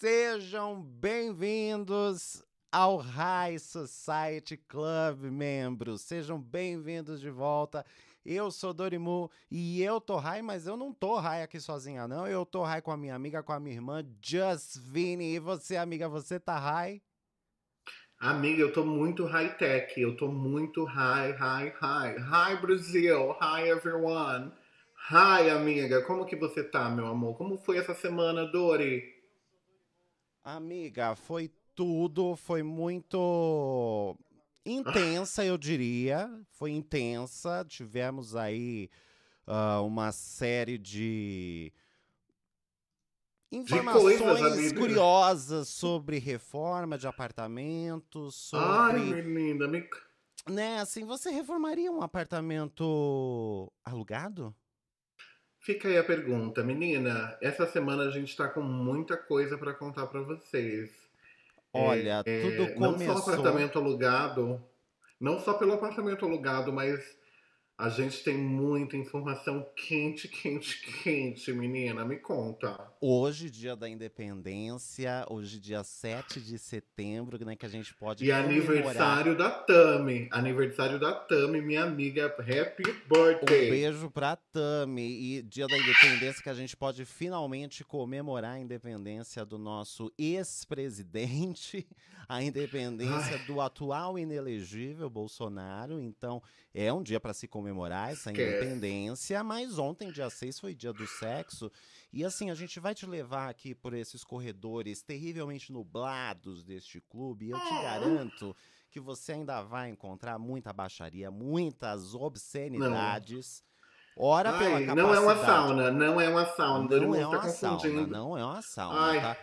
Sejam bem-vindos ao High Society Club, membros. Sejam bem-vindos de volta. Eu sou Dorimu e eu tô high, mas eu não tô high aqui sozinha, não. Eu tô high com a minha amiga, com a minha irmã, Vini. E você, amiga, você tá high? Amiga, eu tô muito high-tech. Eu tô muito high, high, high. Hi, Brasil. Hi, everyone. Hi, amiga. Como que você tá, meu amor? Como foi essa semana, Dori? Amiga, foi tudo. Foi muito intensa, eu diria. Foi intensa. Tivemos aí uh, uma série de informações coisas, curiosas sobre reforma de apartamentos, sobre... Ai, menina, me... Né, assim, você reformaria um apartamento alugado? Fica aí a pergunta, menina. Essa semana a gente tá com muita coisa para contar para vocês. Olha, é, tudo é, começou... Não só apartamento alugado, não só pelo apartamento alugado, mas a gente tem muita informação quente, quente, quente, menina. Me conta. Hoje, dia da independência, hoje, dia 7 de setembro, né? Que a gente pode. E comemorar. aniversário da Tami. Aniversário da Tami, minha amiga. Happy birthday. Um beijo pra Tami. E dia da independência, que a gente pode finalmente comemorar a independência do nosso ex-presidente, a independência Ai. do atual inelegível Bolsonaro. Então, é um dia para se comemorar essa independência, mas ontem, dia 6, foi dia do sexo. E assim, a gente vai te levar aqui por esses corredores terrivelmente nublados deste clube. E eu te garanto que você ainda vai encontrar muita baixaria, muitas obscenidades. Não. Ora Ai, pela capacidade. Não é uma sauna, não é uma sauna. Não é uma tá sauna, não é uma sauna, Ai. tá?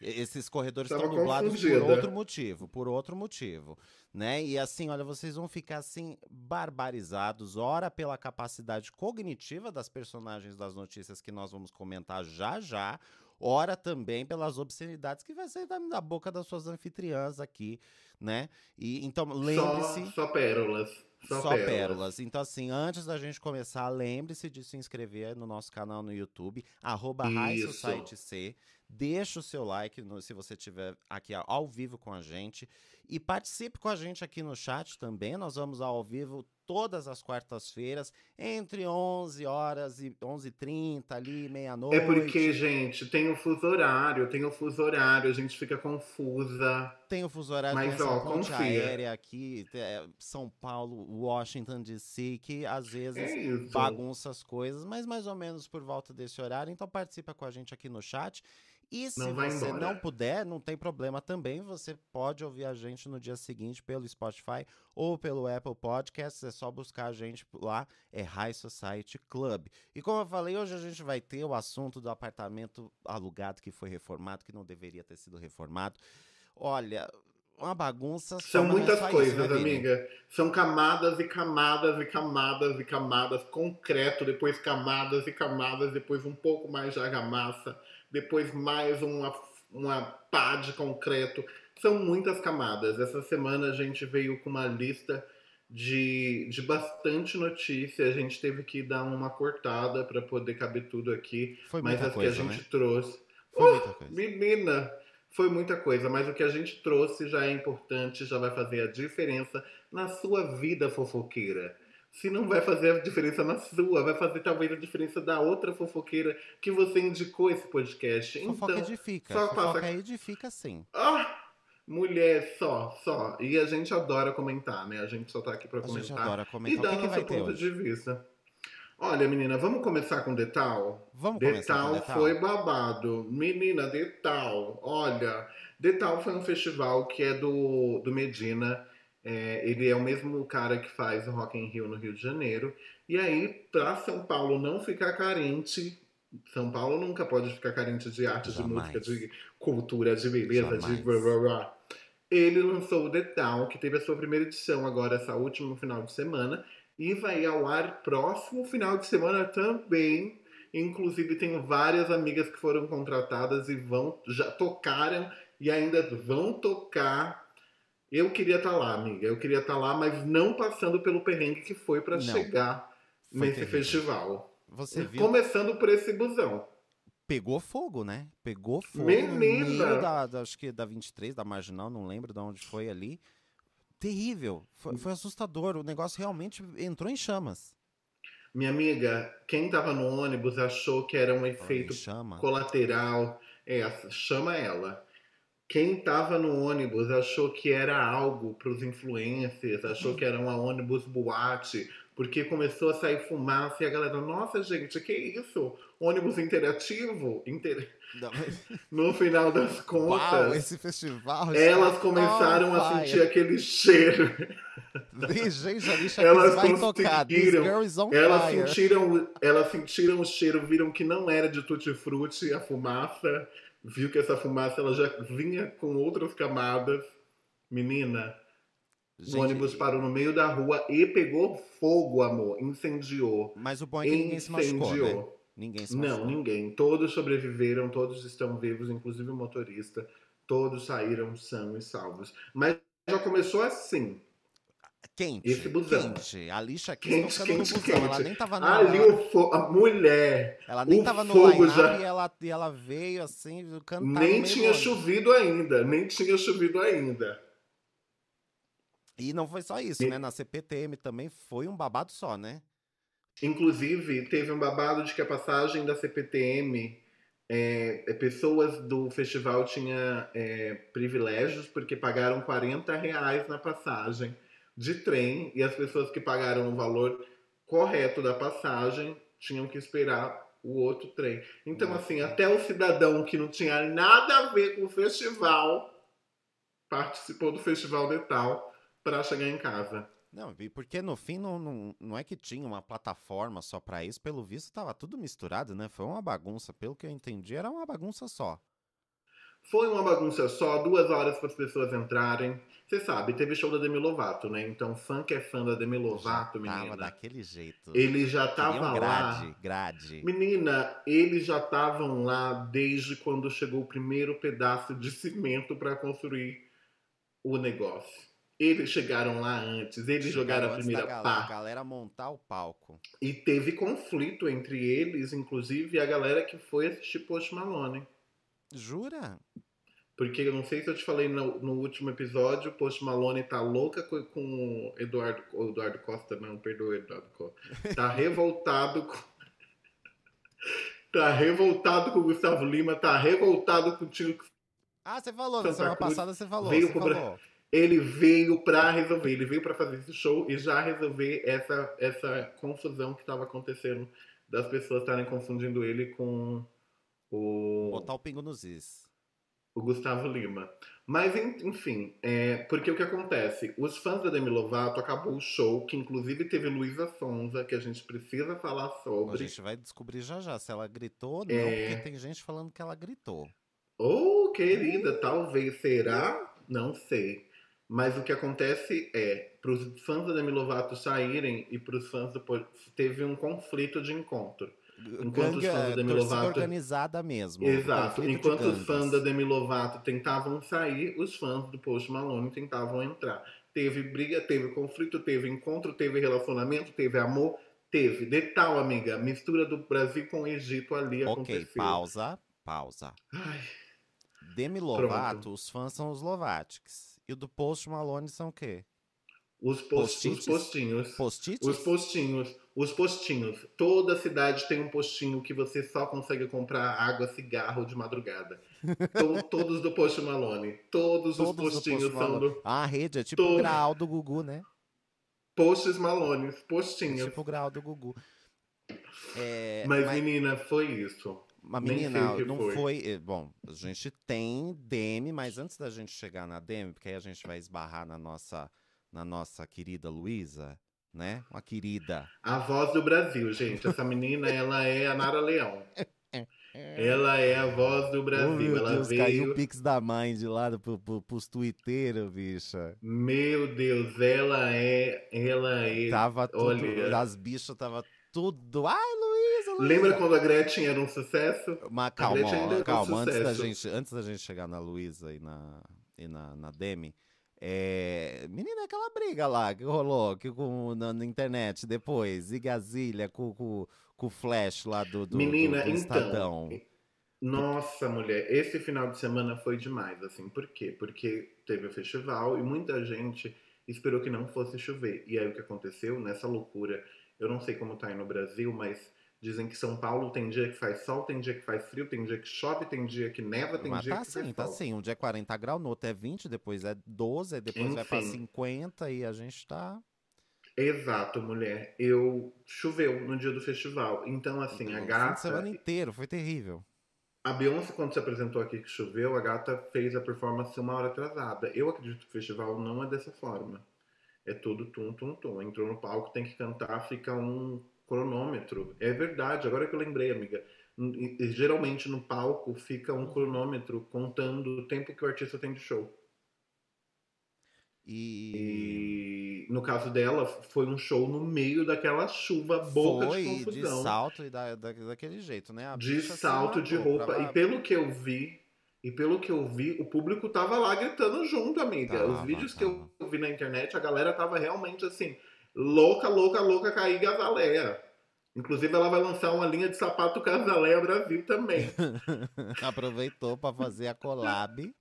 Esses corredores estão nublados por outro motivo, por outro motivo, né? E assim, olha, vocês vão ficar assim barbarizados, ora pela capacidade cognitiva das personagens das notícias que nós vamos comentar já já, ora também pelas obscenidades que vai sair da, da boca das suas anfitriãs aqui, né? E então lembre-se só, só pérolas. Só, Só pérolas. pérolas. Então, assim, antes da gente começar, lembre-se de se inscrever no nosso canal no YouTube, arroba C. Deixa o seu like no, se você estiver aqui ao vivo com a gente. E participe com a gente aqui no chat também. Nós vamos ao vivo todas as quartas-feiras, entre 11 horas e 11h30, ali, meia-noite. É porque, gente, tem o fuso horário, tem o fuso horário, a gente fica confusa. Tem o fuso horário, Mas, tem essa ó, ponte confia. aérea aqui, é, São Paulo, Washington DC, que às vezes é bagunça as coisas, mas mais ou menos por volta desse horário. Então participa com a gente aqui no chat. E se não você embora. não puder, não tem problema também. Você pode ouvir a gente no dia seguinte pelo Spotify ou pelo Apple Podcasts. É só buscar a gente lá, é High Society Club. E como eu falei, hoje a gente vai ter o assunto do apartamento alugado que foi reformado, que não deveria ter sido reformado. Olha, uma bagunça. São muitas coisas, isso, né, amiga. São camadas e camadas e camadas e camadas, concreto, depois camadas e camadas, depois um pouco mais de argamassa depois mais uma, uma pá de concreto. São muitas camadas. Essa semana a gente veio com uma lista de, de bastante notícia. A gente teve que dar uma cortada para poder caber tudo aqui. Foi mas as coisa, que a gente né? trouxe. Foi uh, muita coisa. Menina! Foi muita coisa, mas o que a gente trouxe já é importante, já vai fazer a diferença na sua vida fofoqueira se não vai fazer a diferença na sua, vai fazer talvez a diferença da outra fofoqueira que você indicou esse podcast. Fofoca então, edifica. Só Fofoca passa... edifica sim. Ah! Mulher, só, só. E a gente adora comentar, né? A gente só tá aqui pra a comentar. Gente adora comentar. E dar o que nosso que ponto de vista. Olha, menina, vamos começar com Detal? Vamos Detal começar com Detal. foi babado. Menina, Detal, olha. Detal foi um festival que é do, do Medina é, ele é o mesmo cara que faz o Rock in Rio no Rio de Janeiro. E aí, para São Paulo não ficar carente, São Paulo nunca pode ficar carente de arte, Jamais. de música, de cultura, de beleza, Jamais. de blá blá blá. Ele lançou o The Town, que teve a sua primeira edição agora, essa última final de semana, e vai ao ar próximo final de semana também. Inclusive, tenho várias amigas que foram contratadas e vão já tocaram e ainda vão tocar eu queria estar tá lá, amiga. Eu queria estar tá lá, mas não passando pelo perrengue que foi para chegar foi nesse terrível. festival. Você viu? Começando por esse busão. pegou fogo, né? Pegou fogo Menina! da, da- acho que da 23, da Marginal, não lembro de onde foi ali. Terrível. Foi, foi assustador. O negócio realmente entrou em chamas. Minha amiga, quem tava no ônibus achou que era um efeito colateral. É, chama ela. Quem tava no ônibus achou que era algo pros influencers, achou que era uma ônibus boate, porque começou a sair fumaça e a galera, nossa gente, que isso? Ônibus interativo? Inter- Não, mas- No final das contas, Uau, esse festival. elas começaram a fire. sentir aquele cheiro. Elas vai tocar. Elas fire. sentiram, elas sentiram o cheiro, viram que não era de tutti-frutti a fumaça, viu que essa fumaça ela já vinha com outras camadas. Menina, Gente, o ônibus parou no meio da rua e pegou fogo, amor. Incendiou. Mas o bom é que ninguém se machucou, né? Ninguém se Não, machucou. ninguém. Todos sobreviveram, todos estão vivos, inclusive o motorista. Todos saíram sãos e salvos. Mas já começou assim. Quente, Esse busão. quente. A lixa aqui Quente, tocando no quente, busão. Ela quente. nem tava no Ali o fo... a mulher Ela nem tava no line-up já- e, ela, e ela veio assim, cantar no nem tinha ônibus. chovido ainda, nem tinha chovido ainda. E não foi só isso, E- né? Na CPTM também foi um babado só, né? Inclusive, teve um babado de que a passagem da CPTM, é, é, pessoas do festival tinham é, privilégios porque pagaram 40 reais na passagem de trem e as pessoas que pagaram o valor correto da passagem tinham que esperar o outro trem. Então, Nossa. assim, até o cidadão que não tinha nada a ver com o festival participou do festival de tal para chegar em casa. Não, e porque no fim não, não, não é que tinha uma plataforma só pra isso, pelo visto tava tudo misturado, né? Foi uma bagunça, pelo que eu entendi, era uma bagunça só. Foi uma bagunça só, duas horas para as pessoas entrarem. Você sabe, teve show da Demi Lovato, né? Então, fã que é fã da Demi Lovato, Já tava menina, daquele jeito. ele já Queriam tava grade, lá. grade. Menina, eles já estavam lá desde quando chegou o primeiro pedaço de cimento para construir o negócio. Eles chegaram lá antes, eles jogaram a primeira da galera, pá. galera montar o palco. E teve conflito entre eles, inclusive a galera que foi assistir Post Malone. Jura? Porque eu não sei se eu te falei no, no último episódio, Post Malone tá louca com, com o Eduardo, Eduardo Costa, não, perdoa Eduardo Costa. Tá revoltado com. tá revoltado com o Gustavo Lima, tá revoltado com o Tio. Ah, você falou, na Santa semana Cruz passada você falou, veio você pro falou. Ele veio pra resolver, ele veio pra fazer esse show e já resolver essa, essa confusão que tava acontecendo das pessoas estarem confundindo ele com o. Botar o pingo nos is. O Gustavo Lima. Mas, en- enfim, é, porque o que acontece? Os fãs da Demi Lovato acabou o show, que inclusive teve Luísa Sonza, que a gente precisa falar A sobre. gente vai descobrir já já se ela gritou ou não, É. porque tem gente falando que ela gritou. Oh, querida, talvez será? Não sei. Mas o que acontece é, para os fãs da Demi Lovato saírem e para os fãs do teve um conflito de encontro. Enquanto os Gangue, fãs da é, Demi Lovato- organizada mesmo. Exato. conflito de Enquanto os fãs da Demi Lovato tentavam sair, os fãs do Post Malone tentavam entrar. Teve briga, teve conflito, teve encontro, teve relacionamento, teve amor, teve. De tal, amiga, mistura do Brasil com o Egito ali Ok, aconteceu. pausa, pausa. Ai, Demi Lovato, os fãs são os Lovatics. E o do Post Malone são o quê? os, post, os postinhos. Post-its? Os postinhos, os postinhos. Toda cidade tem um postinho que você só consegue comprar água, cigarro de madrugada. To- todos do Post Malone. Todos, Todos os do postinhos Post são do Ah, a rede é tipo o graal do Gugu, né? Posts Malones, É postinhos. tipo o grau do Gugu. É, mas, mas, menina, foi isso. mas, menina, não foi. foi. eh, Bom, a gente tem Demi, mas antes da gente chegar na Demi, porque aí a gente vai esbarrar na nossa, na nossa querida Luísa, né? Uma querida. A voz do Brasil, gente. Essa menina, ela é a Nara Leão. Ela é a voz do Oh, Brasil. meu ela Deus, caiu veio. o Pix da mãe de lá pro, pro, pros twitteiros, bicha. Meu Deus, ela é. Ela é. Tava tudo. olha. As bichas tava tudo. Ai, Luísa, Luísa. Lembra quando a Gretchen era um sucesso? Mas calma, ainda é ó, um calma. Antes da, gente, antes da gente chegar na Luísa e na, e na, na Demi, é... menina, aquela briga lá que rolou que com, na, na internet depois, e Gazilha com, com, com o Flash lá do, do, Menina, do, do então. Estadão. Nossa, mulher, esse final de semana foi demais, assim. Por quê? Porque teve o festival e muita gente esperou que não fosse chover. E aí o que aconteceu nessa loucura? Eu não sei como tá aí no Brasil, mas dizem que São Paulo tem dia que faz sol, tem dia que faz frio, tem dia que chove, tem dia que neva, tem Mas dia tá que assim, faz tá sol. assim. Um dia é 40 graus, no outro é 20, depois é 12, aí depois vai pra Enfim. 50 e a gente tá. Exato, mulher. Eu choveu no dia do festival. Então, assim, a o fim de gata. semana inteiro, foi terrível. A Beyoncé, quando se apresentou aqui que choveu, a gata fez a performance uma hora atrasada. Eu acredito que o festival não é dessa forma. É tudo tum, tum, tum. Entrou no palco, tem que cantar, fica um cronômetro. É verdade, agora que eu lembrei, amiga. Geralmente no palco fica um cronômetro contando o tempo que o artista tem de show. E. E no caso dela, foi um show no meio daquela chuva boca foi de de confusão. salto e da, da- daquele jeito, né? A de salto de roupa. pra- E pelo que eu vi, e pelo que eu vi, o público tava lá gritando junto, amiga. Os Tava, vídeos que tava. eu vi na internet, a galera tava realmente assim, louca, louca, louca, cair Gazaleia. Inclusive, ela vai lançar uma linha de sapato Gazaleia Brasil também. Aproveitou pra fazer a collab.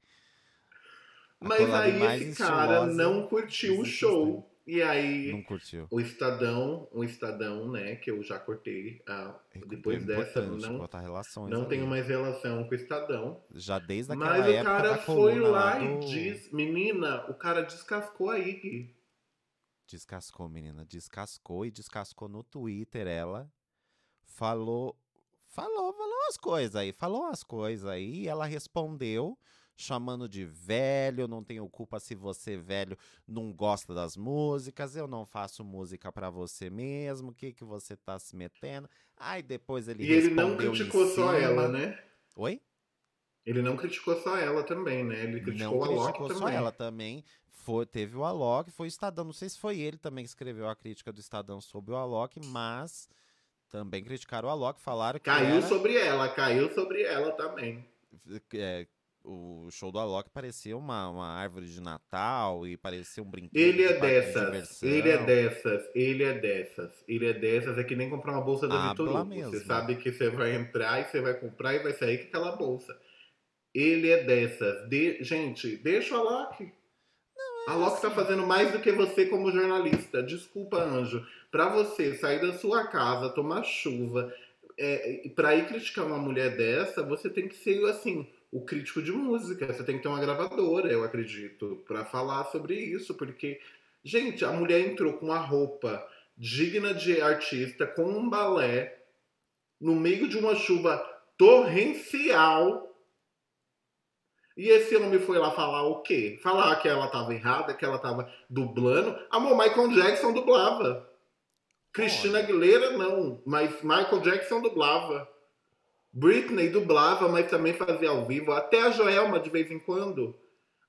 A Mas collab aí esse cara não curtiu o show. E aí, Não curtiu. o Estadão, o Estadão, né, que eu já cortei, ah, depois É dessa, não, não ali. tenho mais relação com o Estadão. Já desde aquela Mas o época cara da foi coluna lá e do... diz, menina, o cara descascou a Iggy. Descascou, menina. Descascou e descascou no Twitter ela. Falou, falou, falou as coisas aí. Falou as coisas aí e ela respondeu chamando de velho, não tenho culpa se você velho não gosta das músicas, eu não faço música pra você mesmo, o que que você tá se metendo? Aí depois ele E ele não criticou só ela, né? Oi? Ele não criticou só ela também, né? Ele criticou não a Loki criticou também. só ela também. Foi, teve o Alok, foi o Estadão. Não sei se foi ele também que escreveu a crítica do Estadão sobre o Alok, mas também criticaram o Alok, falaram que Caiu era, sobre ela, caiu sobre ela também. é, o show do Alok parecia uma, uma árvore de Natal e parecia um brinquedo. Ele de é de dessas, diversão. ele é dessas, ele é dessas, ele é dessas. É que nem comprar uma bolsa da Vitor Hugo. mesmo. Você sabe que você vai entrar e você vai comprar e vai sair com aquela bolsa. Ele é dessas. De... Gente, deixa o Alok. A Loki tá fazendo mais do que você como jornalista. Desculpa, Anjo. Pra você sair da sua casa, tomar chuva, é, pra ir criticar uma mulher dessa, você tem que ser, assim, o crítico de música. Você tem que ter uma gravadora, eu acredito, pra falar sobre isso. Porque, gente, a mulher entrou com uma roupa digna de artista, com um balé, no meio de uma chuva torrencial. E esse homem foi lá falar o quê? Falar que ela tava errada, que ela tava dublando. Amor, Michael Jackson dublava. Cristina. Aguilera não, mas Michael Jackson dublava. Britney dublava, mas também fazia ao vivo. Até a Joelma de vez em quando.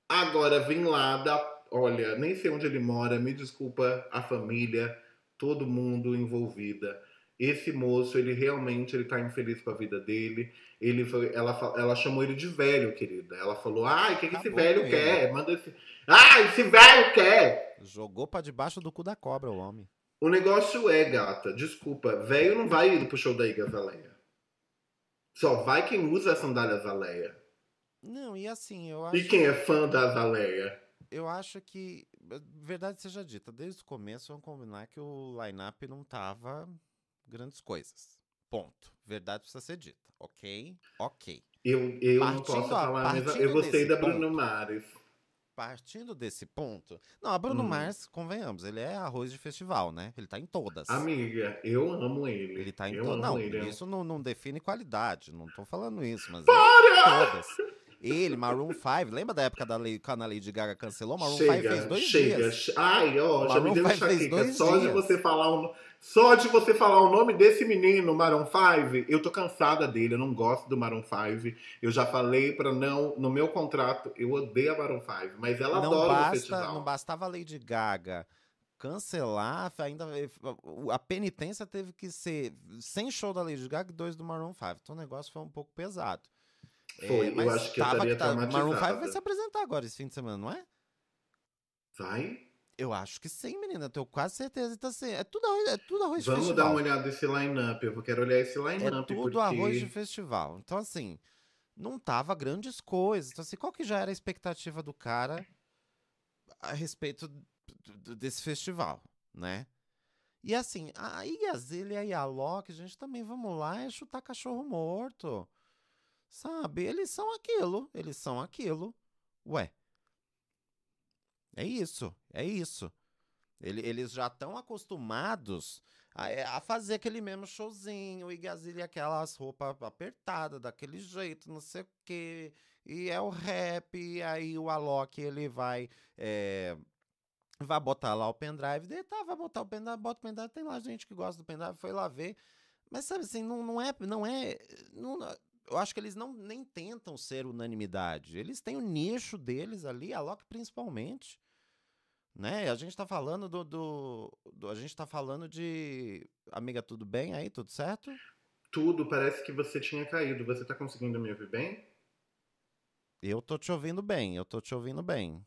Agora vim lá da. Olha, nem sei onde ele mora, me desculpa a família, todo mundo envolvida. Esse moço, ele realmente ele tá infeliz com a vida dele. Ele foi, ela, ela chamou ele de velho, querida. Ela falou: Ai, o que, que esse Acabou velho quer? Manda esse. Ai, esse velho quer! Jogou pra debaixo do cu da cobra o homem. O negócio é, gata, desculpa, velho não vai ir pro show da Azaleia. Só vai quem usa a sandália Azaleia. Não, e assim, eu acho. E quem é fã da Azaleia? Eu acho que, verdade seja dita, desde o começo vamos combinar que o line-up não tava grandes coisas. Ponto. Verdade precisa ser dita. Ok? Ok. Eu, eu não Partindo posso a- falar, mas eu gostei da Bruno ponto. Mars. Partindo desse ponto. Não, a Bruno Hum. Mars, convenhamos, ele é arroz de festival, né? Ele tá em todas. Amiga, eu amo ele. Ele tá em todas. Não, ele. isso não, não define qualidade. Não tô falando isso, mas. Ele tá em todas. Ele, Maroon 5, lembra da época da lei, quando a Lady Gaga cancelou? Maroon 5 fez Chega, dois chega. dias. Ai, ó, já me Maroon deu 5 fez enxaqueca. dois Só de dias. você falar no- Só de você falar o nome desse menino, Maroon 5, eu tô cansada dele, eu não gosto do Maroon 5. Eu já falei pra não, no meu contrato, eu odeio a Maroon 5, mas ela não, adora o basta, festival. não bastava a Lady Gaga cancelar, ainda a penitência teve que ser sem show da Lady Gaga e dois do Maroon 5. Então o negócio foi um pouco pesado. Foi, eu mas acho que eu tava estaria tá- Maroon 5 vai se apresentar agora esse fim de semana, não é? Vai? Eu acho que sim, menina. Eu tenho quase certeza que tá assim. É tudo arroz, é tudo arroz de Vamos festival. dar uma olhada nesse line-up. Eu quero olhar esse É line-up. tudo porque... arroz de festival. Então, assim, não tava grandes coisas. Então, assim, qual que já era a expectativa do cara a respeito desse festival, né? E assim, a Igazilha e a Loki, a gente também, vamos lá, é chutar cachorro morto. Sabe? Eles são aquilo, eles são aquilo. Ué. É isso, é isso. eles já estão acostumados a, é, a, fazer aquele mesmo showzinho, o Igazilha aquelas roupas apertadas, daquele jeito, não sei o quê. E é o rap, e aí o Alok, ele vai... É, vai botar lá o pendrive dele, tá, vai botar o pendrive, bota o pendrive, tem lá gente que gosta do pendrive, foi lá ver. Mas sabe assim, não, não é, não é, não, eu acho que eles não nem tentam ser unanimidade. Eles têm o nicho deles ali, a Loki principalmente. Né? A gente tá falando do, do, do, A gente tá falando de. Amiga, tudo bem aí? Tudo certo? Tudo, parece que você tinha caído. Você tá conseguindo me ouvir bem? Eu tô te ouvindo bem, eu tô te ouvindo bem.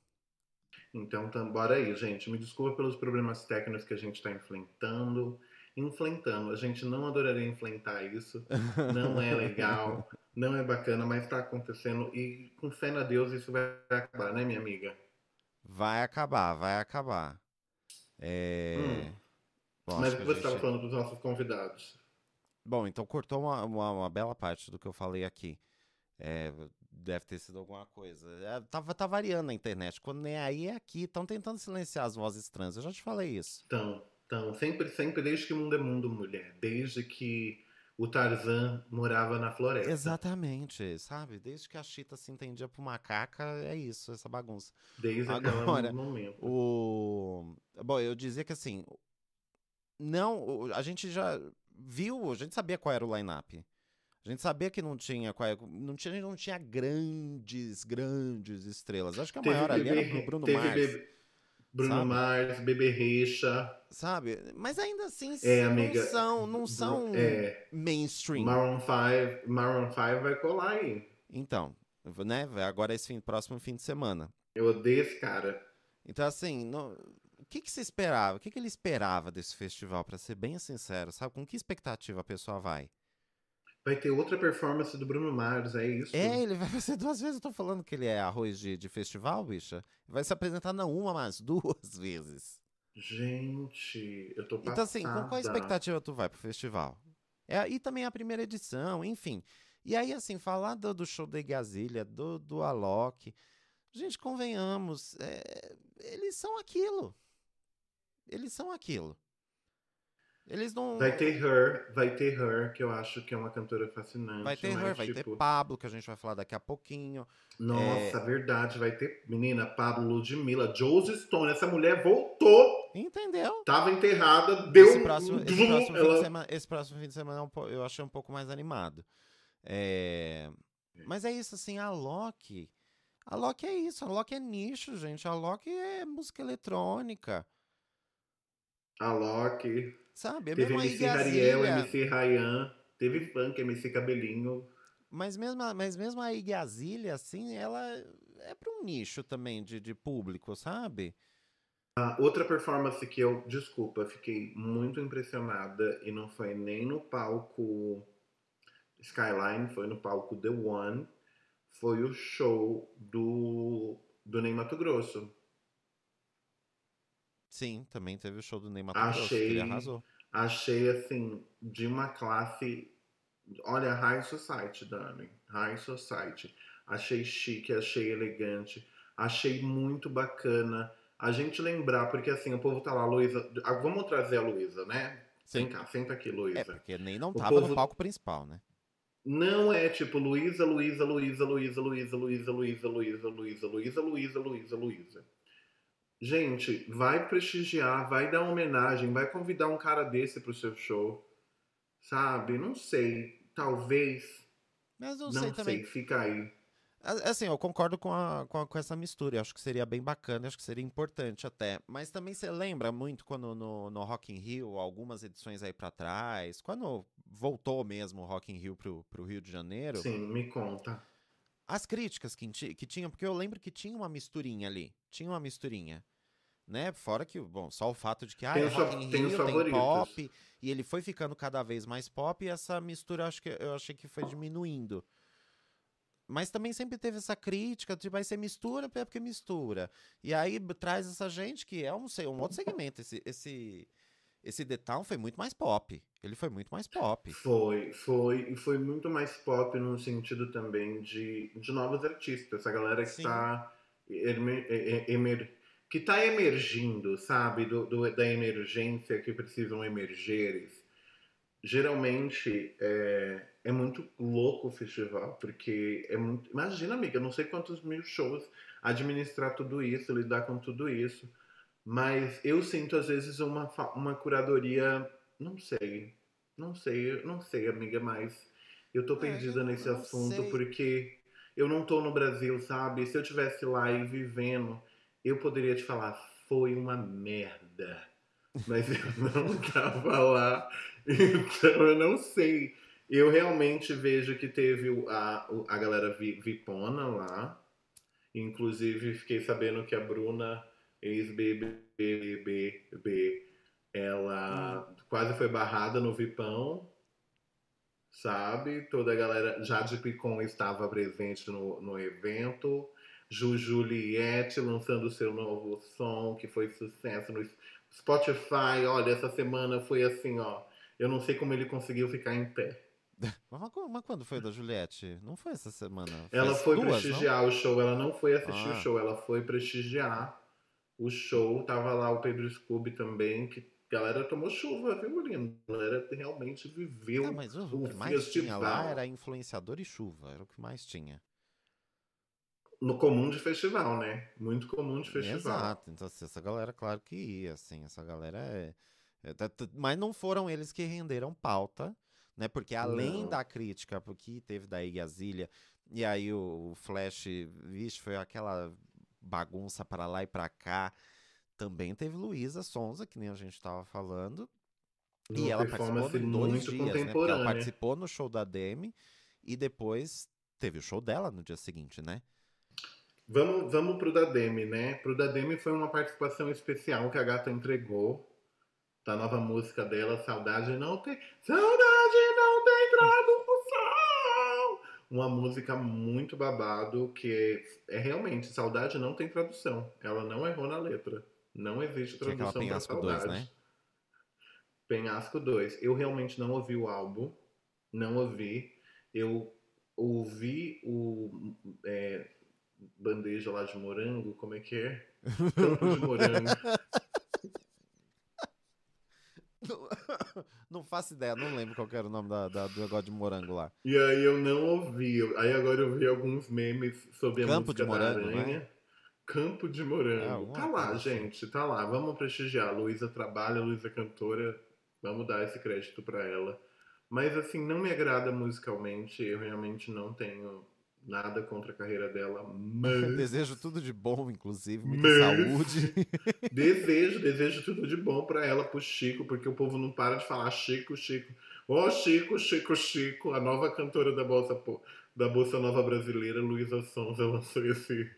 Então, tá, bora aí, gente. Me desculpa pelos problemas técnicos que a gente está enfrentando. Enfrentando. A gente não adoraria enfrentar isso. Não é legal, não é bacana, mas está acontecendo. E com fé na Deus isso vai acabar, né, minha amiga? Vai acabar, vai acabar. É... Hum. Bom, mas o que você estava gente... falando dos nossos convidados? Bom, então cortou uma, uma, uma bela parte do que eu falei aqui. É, deve ter sido alguma coisa. É, tá, tá variando na internet. Quando nem aí é aqui. Estão tentando silenciar as vozes trans. Eu já te falei isso. Então, então sempre, sempre, desde que o mundo é mundo, mulher. Desde que o Tarzan morava na floresta. Exatamente, sabe? Desde que a Chita se entendia por macaca, é isso, essa bagunça. Desde Agora, momento. O... Bom, eu dizia que assim. Não, a gente já viu, a gente sabia qual era o line-up. A gente sabia que não tinha, não tinha, não tinha grandes, grandes estrelas. Acho que a teve maior ali era o Bruno Mars. Bebê, Bruno sabe? Mars, Bebê Richa. Sabe? Mas ainda assim, é, amiga, não são, não são é, mainstream. Maroon 5, Maroon 5 vai colar aí. Então, né? Agora esse fim, próximo fim de semana. Eu odeio esse cara. Então, assim, o que, que você esperava? O que, que ele esperava desse festival, para ser bem sincero, sabe? Com que expectativa a pessoa vai? Vai ter outra performance do Bruno Mars, é isso? É, ele vai fazer duas vezes. Eu tô falando que ele é arroz de, de festival, bicha. Vai se apresentar não uma, mas duas vezes. Gente, eu tô passada. Então, assim, com qual expectativa tu vai pro festival? É, e também a primeira edição, enfim. E aí, assim, falar do, do show da Gazilha, do, do Alok. Gente, convenhamos, é, eles são aquilo. Eles são aquilo. Eles não. Vai ter Her, vai ter Her, que eu acho que é uma cantora fascinante. Vai ter Her, vai tipo... ter Pablo, que a gente vai falar daqui a pouquinho. Nossa, é... verdade, vai ter. Menina, Pablo Ludmilla, Josie Stone, essa mulher voltou. Entendeu? Tava enterrada, deu. Esse próximo, esse próximo, ela... fim, de semana, esse próximo fim de semana é eu achei um pouco mais animado. É... Mas é isso, assim, a Loki. A Loki é isso, a Loki é nicho, gente. A Loki é música eletrônica. A Loki. Sabe? É teve MC Rariel, MC Ryan, teve funk, MC Cabelinho. Mas mesmo, mas mesmo a Igazilha, assim, ela é para um nicho também de, de público, sabe? Ah, outra performance que eu, desculpa, fiquei muito impressionada e não foi nem no palco Skyline, foi no palco The One, foi o show do, do Ney Mato Grosso. Sim, também teve o show do Ney Mato Grosso, que ele arrasou. Achei, assim, de uma classe... Olha, High Society, Dani. High Society. Achei chique, achei elegante, achei muito bacana. A gente lembrar, porque assim, o povo tá lá, Luísa... Ah, vamos trazer a Luísa, né? Sim. Vem cá, senta aqui, Luísa. É, porque nem não tava povo... no palco principal, né? Não é tipo Luísa, Luísa, Luísa, Luísa, Luísa, Luísa, Luísa, Luísa, Luísa, Luísa, Luísa, Luísa, Luísa. Gente, vai prestigiar, vai dar homenagem, vai convidar um cara desse pro seu show. Sabe? Não sei. Talvez. Mas não, não sei, sei também. Fica aí. Assim, eu concordo com, a, com, a, com, essa mistura. Eu acho que seria bem bacana, acho que seria importante até. Mas também você lembra muito quando no, no Rock in Rio, algumas edições aí para trás, quando voltou mesmo o Rock in Rio pro, pro Rio de Janeiro. Sim, me conta. As críticas que, que tinham, porque eu lembro que tinha uma misturinha ali. Tinha uma misturinha né? Fora que, bom, só o fato de que ah, tem, é in Rio, tem pop, e ele foi ficando cada vez mais pop, e essa mistura eu acho que eu achei que foi diminuindo. mas também sempre teve essa crítica, tipo, vai ser mistura, é porque mistura. E aí traz essa gente que é um, um outro segmento. Esse, esse, esse The Town foi muito mais pop. Ele foi muito mais pop. Foi, foi. E foi muito mais pop no sentido também de, de novos artistas. Essa galera que está emer, emer, que tá emergindo, sabe? Do, do, da emergência que precisam emerger. Geralmente é, é muito louco o festival, porque é muito. Imagina, amiga, não sei quantos mil shows administrar tudo isso, lidar com tudo isso. Mas eu sinto, às vezes, uma, uma curadoria. Não sei. Não sei, não sei, amiga, mas eu tô perdida é, eu nesse assunto sei. porque eu não tô no Brasil, sabe? Se eu tivesse lá e vivendo, eu poderia te falar, foi uma merda. Mas eu não tava lá, então eu não sei. Eu realmente vejo que teve a, a galera vipona lá. Inclusive, fiquei sabendo que a Bruna ex-BBB, ela hum. quase foi barrada no Vipão, sabe? Toda a galera, Jade Picon estava presente no, no evento. Ju Juliette lançando seu novo som, que foi sucesso no Spotify. Olha, essa semana foi assim, ó. Eu não sei como ele conseguiu ficar em pé. Mas, quando foi da Juliette? Não foi essa semana? Ela foi duas, prestigiar não? o show, ela não foi assistir ah. o show, ela foi prestigiar o show, tava lá o Pedro Scooby também, que a galera tomou chuva, viu, lindo? A galera realmente viveu ah, mas o, o que mais festival. tinha lá era influenciador e chuva, era o que mais tinha. No comum de festival, né? Muito comum de festival. Exato, então assim, essa galera, claro que ia, assim, essa galera é... é mas não foram eles que renderam pauta, né? Porque além não. da crítica, porque teve da Igazilha, e aí o, o Flash, vixe, foi aquela bagunça para lá e para cá. Também teve Luísa Sonza, que nem a gente estava falando. Uma e ela participou em dois dias, né? Porque ela participou no show da Demi e depois teve o show dela no dia seguinte, né? Vamos, vamos pro da Demi, né? Pro da Demi foi uma participação especial que a gata entregou da nova música dela, Saudade Não Tem. Saudade Não Tem uma música muito babado que é, é, realmente saudade não tem tradução. Ela não errou na letra. Não existe tradução para saudade. 2, né? Penhasco 2. Eu realmente não ouvi o álbum, não ouvi. Eu ouvi o é, bandeja lá de morango, como é que é? Campo de morango. Não faço ideia, não lembro qual era o nome da, da, do negócio de morango lá. E aí eu não ouvi. Aí agora eu vi alguns memes sobre a Campo música de morango, da aranha. Né? Campo de morango. É, tá lá, assim. gente, tá lá. Vamos prestigiar. Luísa trabalha, Luísa cantora. Vamos dar esse crédito para ela. Mas assim, não me agrada musicalmente. Eu realmente não tenho Nada contra a carreira dela, mas. desejo tudo de bom, inclusive, muita mas... saúde. desejo, desejo tudo de bom para ela, pro Chico, porque o povo não para de falar Chico, Chico. Ó, oh, Chico, Chico, Chico, a nova cantora da Bolsa, da Bolsa Nova Brasileira, Luísa Sonza, lançou esse.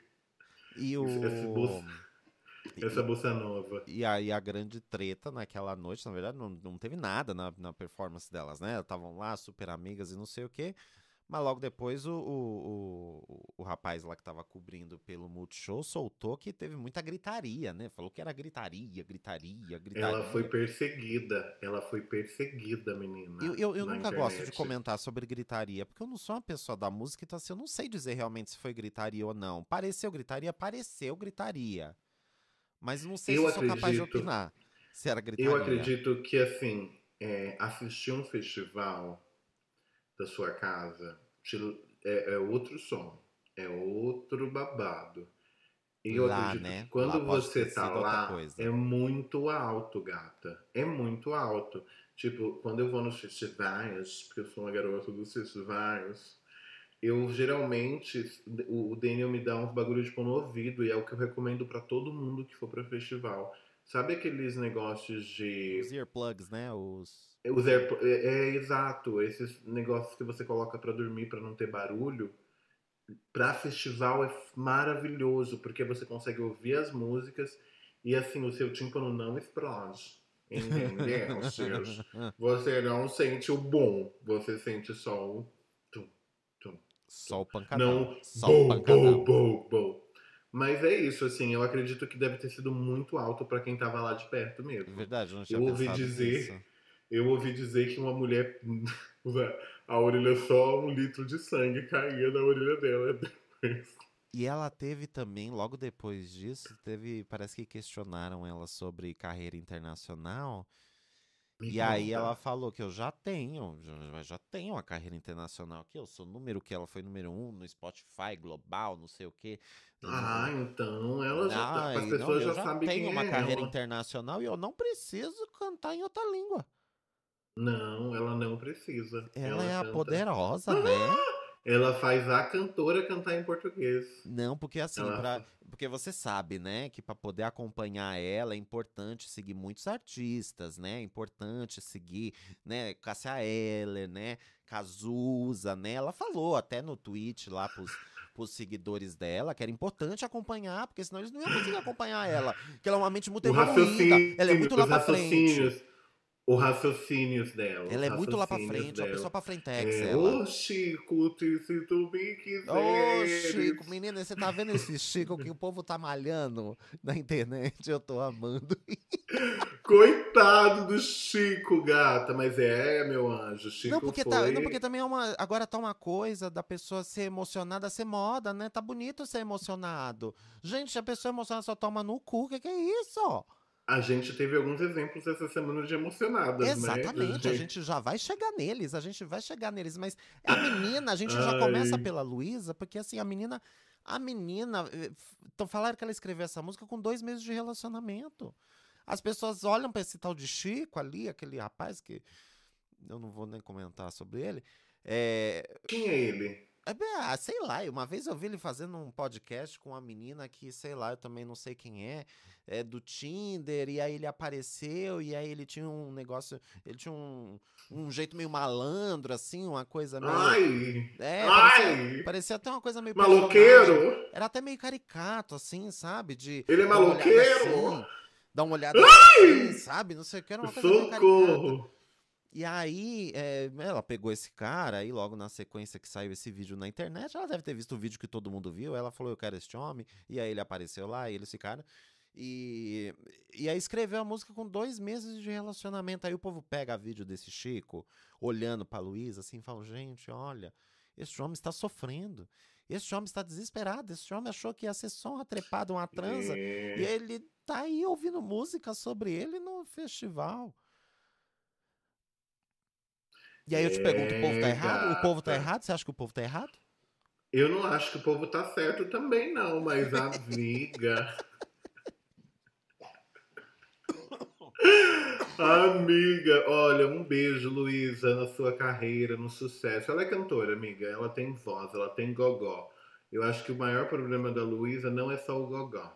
E o. Esse bolsa, essa bolsa nova. E aí a grande treta naquela noite, na verdade, não, não teve nada na, na performance delas, né? Estavam lá, super amigas e não sei o quê. Mas logo depois o, o, o, o rapaz lá que estava cobrindo pelo Multishow soltou que teve muita gritaria, né? Falou que era gritaria, gritaria, gritaria. Ela foi perseguida, ela foi perseguida, menina. Eu, eu, eu nunca internet. gosto de comentar sobre gritaria, porque eu não sou uma pessoa da música, então assim, eu não sei dizer realmente se foi gritaria ou não. Pareceu gritaria, pareceu gritaria. Mas não sei eu se acredito, sou capaz de opinar se era gritaria. Eu acredito que, assim, é, assistir um festival da sua casa é, é outro som, é outro babado. E eu lá, acredito né? quando lá você tá lá, é muito alto, gata. É muito alto. Tipo, quando eu vou nos festivais, porque eu sou uma garota dos festivais, eu geralmente, o Daniel me dá uns bagulhos tipo no ouvido, e é o que eu recomendo para todo mundo que for para festival. Sabe aqueles negócios de. Os earplugs, né? Os. Os é, é, exato, esses negócios que você coloca para dormir para não ter barulho. Para festival é maravilhoso, porque você consegue ouvir as músicas e assim o seu tímpano não explode. Entendeu? você não sente o bom, você sente só o tum, tum, Só o pancadão. Não, Só o bom, pancadão. bom, bom, bom. Mas é isso, assim, eu acredito que deve ter sido muito alto pra quem tava lá de perto mesmo. Verdade, eu não tinha Eu ouvi dizer- nisso. Eu ouvi dizer que uma mulher, a orelha só um litro de sangue caía da orelha dela. E ela teve também, logo depois disso, teve, parece que questionaram ela sobre carreira internacional. Me E aí ela falou que eu já tenho, já, já tenho uma carreira internacional aqui, eu sou número que ela foi número um no Spotify global, não sei o quê. Ah, então ela já tá, Ai, as não, pessoas eu já, já sabem tenho quem uma é carreira ela. internacional e eu não preciso cantar em outra língua. Não, ela não precisa. Ela, é a canta- poderosa, né? Ela faz a cantora cantar em português. Não, porque assim, Ela- pra, porque você sabe, né, que para poder acompanhar ela é importante seguir muitos artistas, né? É importante seguir, né, Cássia Eller, né, Cazuza, né? Ela falou até no tweet lá pros, pros seguidores dela que era importante acompanhar, porque senão eles não iam conseguir acompanhar ela, que ela é uma mente muito evoluída, ela é muito lá os pra frente. O raciocínios dela. Ela é muito lá pra frente, é uma dela. pessoa pra frentex, É, ela. Ô Chico, te- se tu me quiser. Ô, Chico, menina, você tá vendo esse Chico que o povo tá malhando na internet? Eu tô amando. Coitado do Chico, gata. Mas é, meu anjo. Chico não, porque foi... tá, não, porque também é uma. Agora tá uma coisa da pessoa ser emocionada ser moda, né? Tá bonito ser emocionado. Gente, a pessoa emocionada só toma no cu. O que, que é isso? A gente teve alguns exemplos essa semana de emocionadas, Exatamente, né? a gente já vai chegar neles, a gente vai chegar neles, mas a menina, a gente já começa pela Luísa, porque assim, a menina, a menina, então falaram que ela escreveu essa música com dois meses de relacionamento. As pessoas olham pra esse tal de Chico ali, aquele rapaz que eu não vou nem comentar sobre ele, é, Quem é ele? É ah, sei lá, uma vez eu vi ele fazendo um podcast com uma menina que, sei lá, eu também não sei quem é, é do Tinder, e aí ele apareceu, e aí ele tinha um negócio, ele tinha um, um jeito meio malandro, assim, uma coisa meio... Ai! é, parecia, Ai! parecia até uma coisa meio. Maloqueiro? Era até meio caricato, assim, sabe? De Ele é maloqueiro? assim, Dar uma olhada assim, sabe? Não sei o que, era uma coisa meio caricata. E aí, é, ela pegou esse cara, aí logo na sequência que saiu esse vídeo na internet, ela deve ter visto o vídeo que todo mundo viu, ela falou, eu quero este homem, e aí ele apareceu lá, e eles ficaram. E, e aí escreveu a música com dois meses de relacionamento. Aí o povo pega vídeo desse Chico, olhando pra Luísa, assim, e fala, gente, olha, este homem está sofrendo. Este homem está desesperado. Este homem achou que ia ser só uma trepada, uma transa. É. E ele tá aí ouvindo música sobre ele no festival. E aí eu te pergunto, o povo tá errado? O povo tá errado? Você acha que o povo tá errado? Eu não acho que o povo tá certo também, não, mas amiga. amiga, olha, um beijo, Luísa, na sua carreira, no sucesso. Ela é cantora, amiga, ela tem voz, ela tem gogó. Eu acho que o maior problema da Luísa não é só o gogó.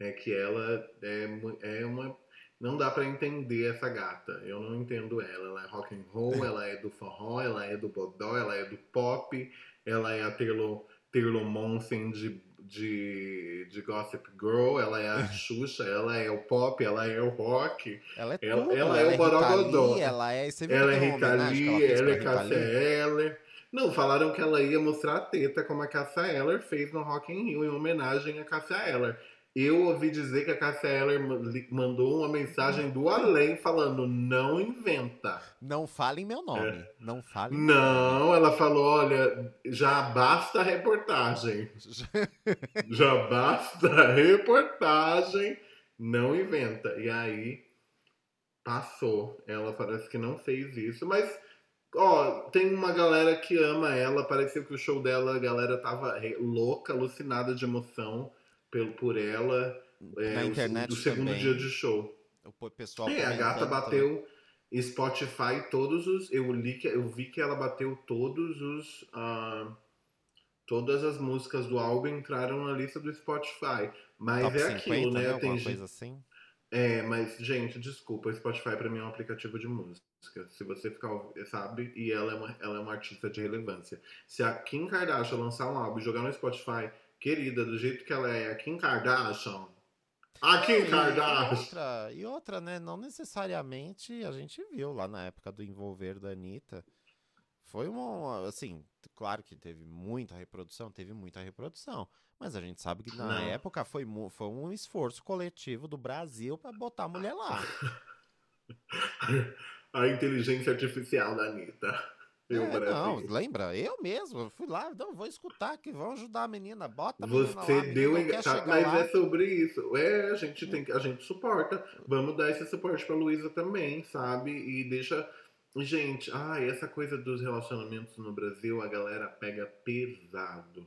É que ela é, é uma. Não dá pra entender essa gata. Eu não entendo ela. Ela é rock and roll, ela é do forró, ela é do bodó, ela é do pop, ela é a Taylor, Taylor Monson de, de, de Gossip Girl, ela é a Xuxa, ela é o pop, ela é o rock, Ela é Ela- tudo. ela Ela, é o é Rita Borogodó. Ela é... Você viu ela é Rita Lee, ela é Lee? Eller. Não, falaram que ela ia mostrar a teta como a Cássia Eller fez no Rock in Rio em homenagem a Cássia Eller. Eu ouvi dizer que a Cássia Eller mandou uma mensagem do além falando não inventa. Não falem meu nome. É. Não falem meu nome. Não, ela falou, olha, já basta a reportagem. Já basta a reportagem, não inventa. E aí passou. Ela parece que não fez isso, mas ó, tem uma galera que ama ela. Pareceu que o show dela, a galera tava louca, alucinada de emoção pelo, por ela. É, Na internet do segundo também. dia de show. O pessoal É, a gata bateu Spotify todos os. Eu li que eu vi que ela bateu todos os. ah, todas as músicas do álbum entraram na lista do Spotify. Mas Top é 50, aquilo, né? né? Tem coisa assim. É, mas, gente, desculpa, o Spotify pra mim é um aplicativo de música. Se você ficar, sabe, e ela é, uma, ela é uma artista de relevância. Se a Kim Kardashian lançar um álbum e jogar no Spotify, querida, do jeito que ela é, a Kim Kardashian. A Kim E Kardashian! outra, e outra, né? Não necessariamente a gente viu lá na época do envolver da Anitta. Foi uma, assim, claro que teve muita reprodução, teve muita reprodução. Mas a gente sabe que na Não. época foi, foi um esforço coletivo do Brasil pra botar a mulher lá. A inteligência artificial da Anitta. Eu, É, não, Brasil. lembra? Eu mesmo, fui lá, não, vou escutar que vão ajudar a menina, bota a menina lá, a Você menina deu não quer tá, mas lá. é sobre isso. É, a gente tem que, a gente suporta. Vamos dar esse suporte pra Luísa também, sabe? E deixa gente, ai, essa coisa dos relacionamentos no Brasil, a galera pega pesado.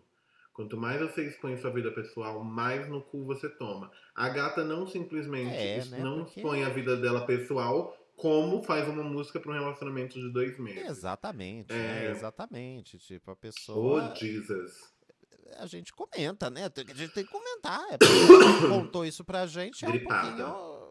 Quanto mais você expõe sua vida pessoal, mais no cu você toma. A gata não simplesmente É, né, não porque- expõe a vida dela pessoal, como faz uma música pra um relacionamento de dois meses. Exatamente, né? É. Exatamente. Tipo, a Oh, pessoa. Jesus. a gente comenta, né? A gente tem que comentar. É contou isso pra gente há um Gripada. pouquinho.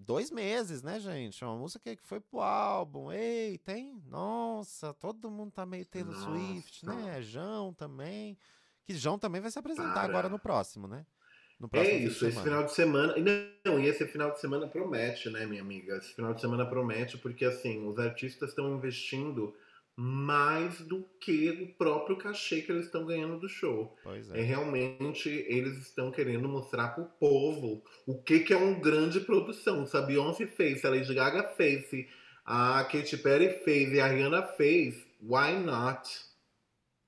Dois meses, né, gente? Uma música que foi pro álbum. Ei, tem? Nossa, todo mundo tá meio Taylor Swift, Nossa. né? João também. Que João também vai se apresentar Para. agora no próximo, né? No É isso, esse final de semana. e Não, e esse final de semana promete, né, minha amiga? Esse final de semana promete porque, assim, os artistas estão investindo mais do que o próprio cachê que eles estão ganhando do show. Pois É é. realmente, eles estão querendo mostrar pro povo o que, que é uma grande produção. Se a Beyoncé fez, se a Lady Gaga fez, se a Katy Perry fez e a Rihanna fez, why not?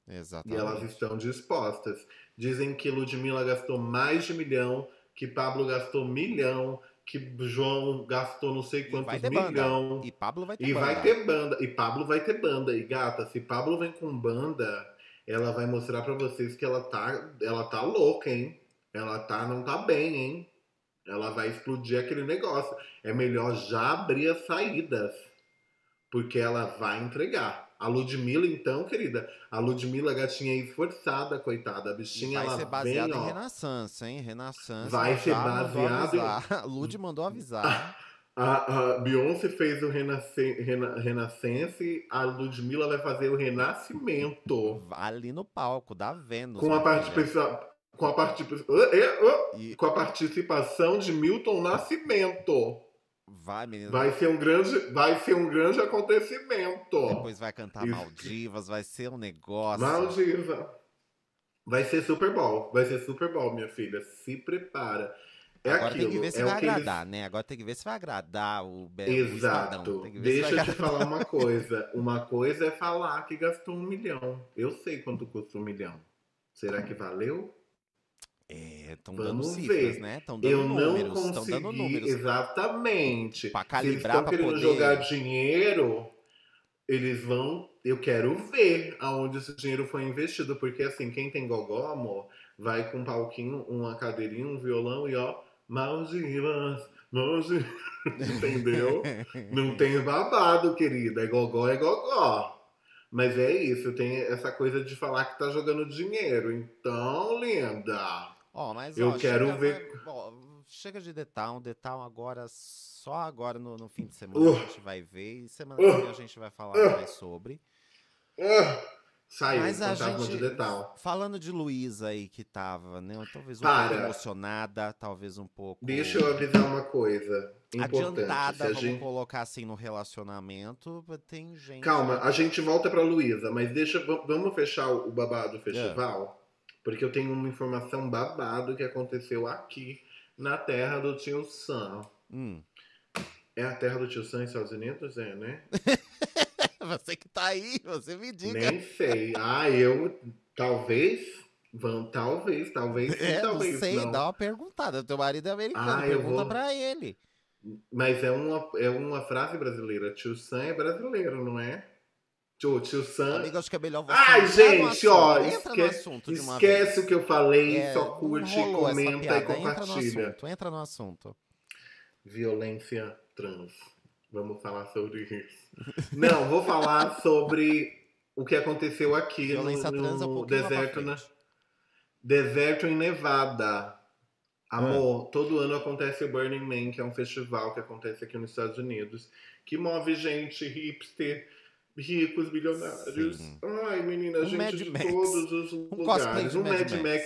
E Exatamente. elas estão dispostas. Dizem que Ludmilla gastou mais de milhão, que Pablo gastou milhão, que João gastou não sei E quantos vai ter banda. milhão. E Pablo vai ter E banda. vai ter banda. E Pablo vai ter banda. E gata, se Pablo vem com banda, ela vai mostrar pra vocês que ela tá, ela tá louca, hein? Ela tá, não tá bem, hein? Ela vai explodir aquele negócio. É melhor já abrir as saídas. Porque ela vai entregar. A Ludmilla, então, querida, a Ludmilla, gatinha esforçada, coitada. A E bichinha, vai ser vem, baseado em. Renaissance, hein? Renaissance. Vai ser baseado em-. Lud mandou avisar. A, a Beyoncé fez o renasce, rena, Renascense, a Ludmilla vai fazer o Renascimento. ali no palco da Vênus. Com a, minha filha. participação, com, a participa- Ah, é, ah, E com a participação de Milton Nascimento. Vai, menina. Vai ser um grande, vai ser um grande acontecimento. Depois vai cantar Isso. Maldivas, vai ser um negócio. Maldiva. Vai ser Super Bowl. Vai ser Super Bowl, minha filha. Se prepara. É Agora aquilo. tem que ver se é vai que eles- agradar, né? Agora tem que ver se vai agradar o, Be- o Estadão. Exato. Deixa eu te falar uma coisa. Uma coisa é falar que gastou um milhão. Eu sei quanto custa um milhão. Será que valeu? É, estão dando cifras, ver. né? Estão dando Eu não números. Estão dando números. Exatamente. Se eles calibrar, estão pra querendo poder- jogar dinheiro, eles vão. Eu quero ver aonde esse dinheiro foi investido. Porque assim, quem tem gogó, amor, vai com um palquinho, uma cadeirinha, um violão e ó. Maldivas, Maldivas. Entendeu? Não tem babado, querida. É gogó, é gogó. Mas é isso, tem essa coisa de falar que tá jogando dinheiro. Então, linda. Ó, mas Eu ó, quero chega, ver- ó, chega de Detal, Detal agora, só agora no, no fim de semana Uh. a gente vai ver. E semana que vem a gente vai falar Uh. mais sobre. Ah, saiu, Mas a fantasma gente, de detal. falando de Luísa aí que tava, né? Talvez um Para. pouco emocionada, talvez um pouco Deixa eu avisar uma coisa importante. adiantada, vamos gente... colocar assim no relacionamento. Tem gente. Calma, a gente volta pra Luísa, mas deixa, vamos fechar o babado do festival? Porque eu tenho uma informação babado que aconteceu aqui na terra do tio Sam. Hum. É a terra do tio Sam nos Estados Unidos? É, né? Você que tá aí, você me diga. Nem sei. Ah, eu. Talvez. Vão, talvez, talvez. sim, É, não talvez sei, não. dá uma perguntada. Teu marido é americano, Ah, eu pergunta vou- pra ele. Mas é uma, é uma frase brasileira. Tio Sam é brasileiro, não é? Tio, tio Sam. Amigo, acho que é melhor você Ai, no gente, ó, no Esquece vez. o que eu falei, É, só curte, comenta e piada. Entra no compartilha. entra no assunto. Violência trans. Vamos falar sobre isso. Não, vou falar sobre o que aconteceu aqui Violência no, trans é um no deserto, na, frente. deserto em Nevada. Amor, todo ano acontece o Burning Man, que é um festival que acontece aqui nos Estados Unidos, que move gente hipster, ricos, bilionários. Sim. Ai, menina, Um gente Mad de Max. todos os cosplay lugares. Um Mad Mad Max. Max.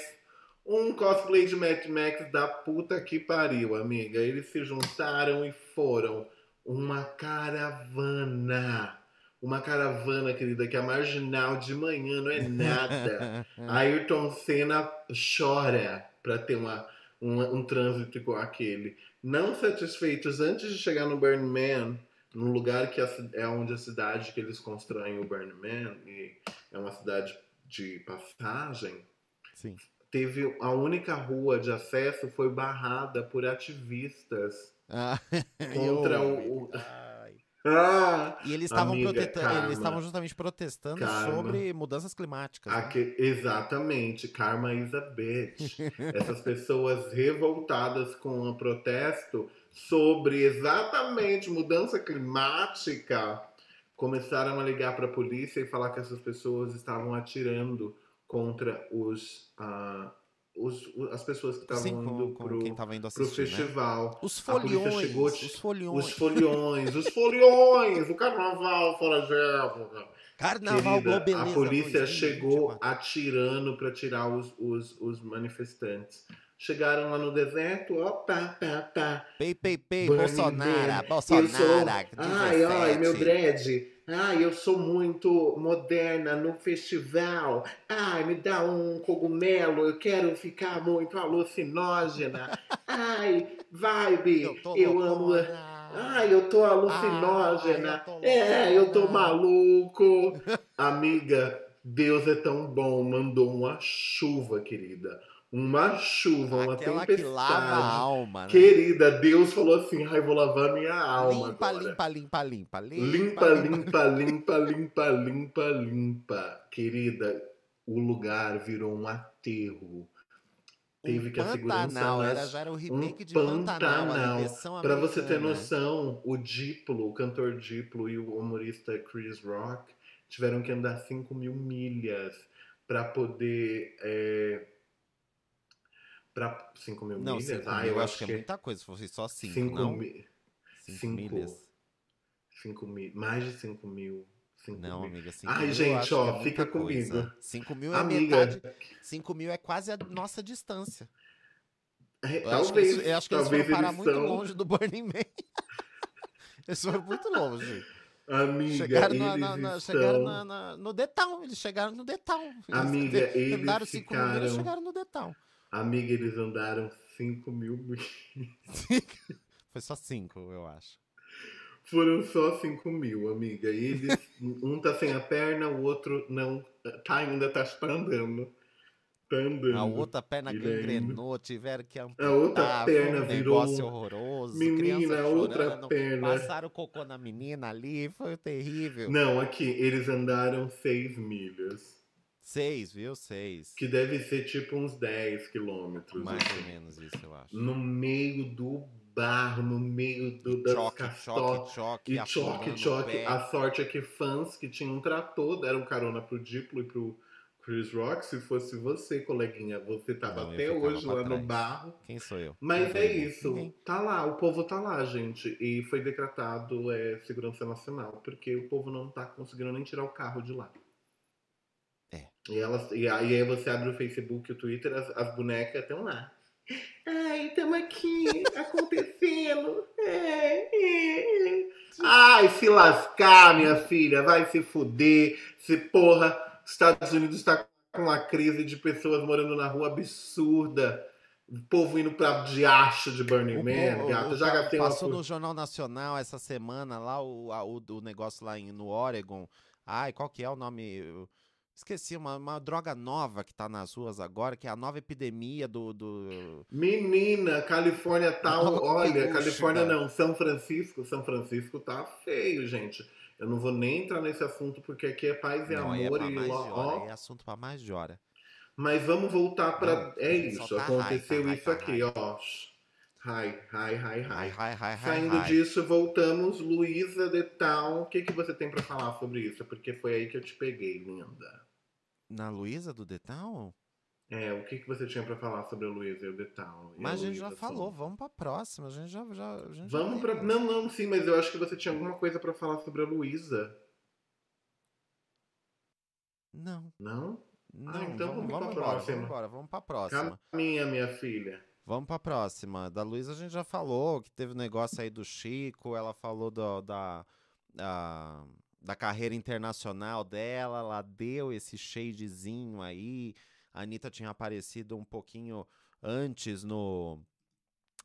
Um cosplay de Mad Max da puta que pariu, amiga. Eles se juntaram e foram uma caravana. uma caravana, querida, que é marginal de manhã, não é nada. Ayrton Senna chora para ter uma, um, um trânsito igual aquele. Não satisfeitos, antes de chegar no Burning Man, num lugar que é onde a cidade que eles constroem o Burning Man, e é uma cidade de passagem, Sim. teve a única rua de acesso foi barrada por ativistas Ah, contra eu- o. Ah! E eles estavam eles estavam justamente protestando Karma. sobre mudanças climáticas. né? Aque- exatamente, karma is a bitch. Essas pessoas revoltadas com o protesto sobre exatamente mudança climática começaram a ligar para a polícia e falar que essas pessoas estavam atirando contra os, ah, os- o- as pessoas que estavam indo pro assistir, né? festival. Os A polícia foliões, chegou, os foliões. Os foliões, os foliões, o carnaval fora de época. Carnaval Querida, Globeleza a polícia 2024. chegou atirando para tirar os, os, os manifestantes. Chegaram lá no deserto, ó, pá, pá, pá. Pei, pei, pei, Bolsonaro. Bolsonaro. Sou, 17. ai, ai, meu dread. Ai, eu sou muito moderna no festival. Ai, me dá um cogumelo, eu quero ficar muito alucinógena. Ai, vibe, Eu eu amo. Ai, eu tô alucinógena. Eu tô é, eu tô maluco. Amiga, Deus é tão bom, mandou uma chuva, querida. Uma chuva, uma Aquela que lava a tempestade. alma, né? Querida, Deus falou assim: ai, vou lavar minha alma. limpa, agora. limpa, limpa, limpa, Limpa, limpa, limpa, limpa, limpa, limpa. Querida, o lugar virou um aterro. Teve um que a Pantanal, nas- era, já era o remake um de Pantanal, Pantanal. Pra você ter noção, o Diplo, o cantor Diplo e o humorista Chris Rock tiveram que andar 5 mil milhas pra poder. É... Pra 5 mil Não, milhas? 5 ah, mil, eu acho que é muita coisa, se fosse só 5, 5 não? mil. 5 cinco. milhas. 5 mil. Mais de 5 mil. 5 Não, mil. amiga, 5 Ai, mil gente, acho ó, é fica comigo. 5 mil é Amiga. metade. 5 mil é quase a nossa distância. É, Eu acho que talvez. eles, eu acho que eles foram parar eles muito são- longe do Burning Man. eles foram muito longe. Amiga, chegaram eles na- na- estão... chegaram na- na- no Detal. Eles chegaram no Detal. Eles Amiga, eles andaram 5 mil e ficaram- chegaram no Detal. Amiga, eles andaram 5 mil milhas. Foi só 5, eu acho. Foram só 5 mil, amiga. E eles, um tá sem a perna, o outro não. Tá ainda, tá, tá andando. Tá andando. A outra perna Ele gangrenou, tiveram que amputar. A outra perna um virou- negócio horroroso. Menina, a outra chorando, perna. Passaram cocô na menina ali, foi terrível. Não, aqui, eles andaram 6 milhas. Seis, viu? Seis. Que deve ser tipo uns 10 quilômetros. Mais assim. ou menos isso, eu acho. No meio do barro, no meio do, das choque, choque, choque, E choque, choque. A sorte é que fãs que tinham um trator deram carona pro Diplo e pro Chris Rock. Se fosse você, coleguinha, você tava Não, até hoje lá no trás. barro. Quem sou eu? Mas Não é isso. ninguém. Tá lá, o povo tá lá, gente. E foi decretado é, segurança nacional, porque o povo não tá conseguindo nem tirar o carro de lá. E, elas, e aí você abre o Facebook e o Twitter, as, as bonecas estão lá. Ai, estamos aqui, acontecendo. É, é, é. Ai, se lascar, minha filha, vai se fuder. Se porra, Estados Unidos está com uma crise de pessoas morando na rua absurda. O povo indo pra diacho de Burning Man, o- gata. o- Já gastei uma. Passou no Jornal Nacional essa semana lá o, a- o, o negócio lá em, no Oregon. Ai, qual que é o nome? Esqueci, uma, uma droga nova que tá nas ruas agora, que é a nova epidemia do. do... Menina, Califórnia tá. Olha, Califórnia não, São Francisco. São Francisco tá feio, gente. Eu não vou nem entrar nesse assunto porque aqui é paz e Não, é amor pra e ó, é assunto pra mais de hora. Mas vamos voltar pra. Não, é isso, tá aconteceu isso aqui, ó. Hi, hi, hi, hi. ai, ai, ai, Saindo ai. disso, voltamos. Luísa de Town. O que, que você tem pra falar sobre isso? Porque foi aí que eu te peguei, linda. Na Luísa do Detal? É, o que, que você tinha pra falar sobre a Luísa e o e Mas a gente Luísa já falou, vamos pra próxima. A gente já. já, a gente já Vamos tem pra. Não, não, sim, mas eu acho que você tinha alguma coisa pra falar sobre a Luísa. Não, Não? não. então vamos, vamos pra vamos embora, próxima. vamos embora, vamos pra próxima. Caminha, minha filha. Vamos pra próxima. Da Luísa a gente já falou que teve um negócio aí do Chico, ela falou do, da, da- da carreira internacional dela, ela deu esse shadezinho aí. A Anitta tinha aparecido um pouquinho antes no.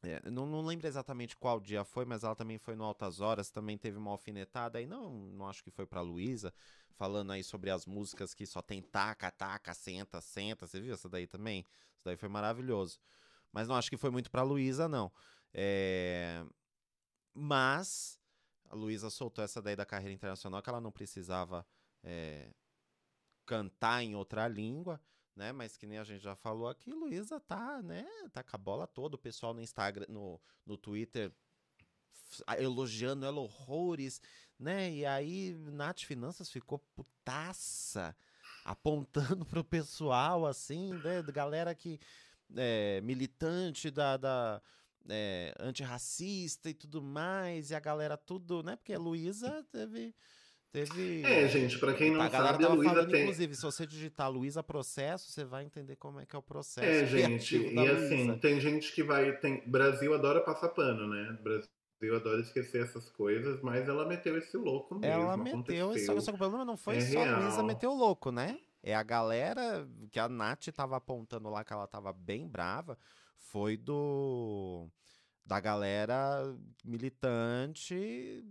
É, não, não lembro exatamente qual dia foi, mas ela também foi no Altas Horas, também teve uma alfinetada aí, não, não acho que foi pra Luísa, falando aí sobre as músicas que só tem taca, taca, senta, senta. Você viu essa daí também? Isso daí foi maravilhoso. Mas não acho que foi muito pra Luísa, não. É... Mas a Luísa soltou essa daí da carreira internacional que ela não precisava é, cantar em outra língua, né? Mas que nem a gente já falou aqui, Luísa tá, né? Tá com a bola toda, o pessoal no Instagram, no, no Twitter elogiando ela horrores, né? E aí Nath Finanças ficou putaça, apontando pro pessoal, assim, né? Galera que é, militante da, da é, antirracista e tudo mais, e a galera tudo, né? Porque a Luísa teve. Teve. É, gente, para quem não a sabe, a Luísa tem. Inclusive, se você digitar Luísa processo, você vai entender como é que é o processo. É, gente, e assim, tem gente que vai. Tem... Brasil adora passar pano, né? Brasil adora esquecer essas coisas, mas ela meteu esse louco mesmo. Ela meteu, só, só que o problema não foi é só real. a Luísa meter o louco, né? É a galera que a Nath tava apontando lá que ela tava bem brava foi do da galera militante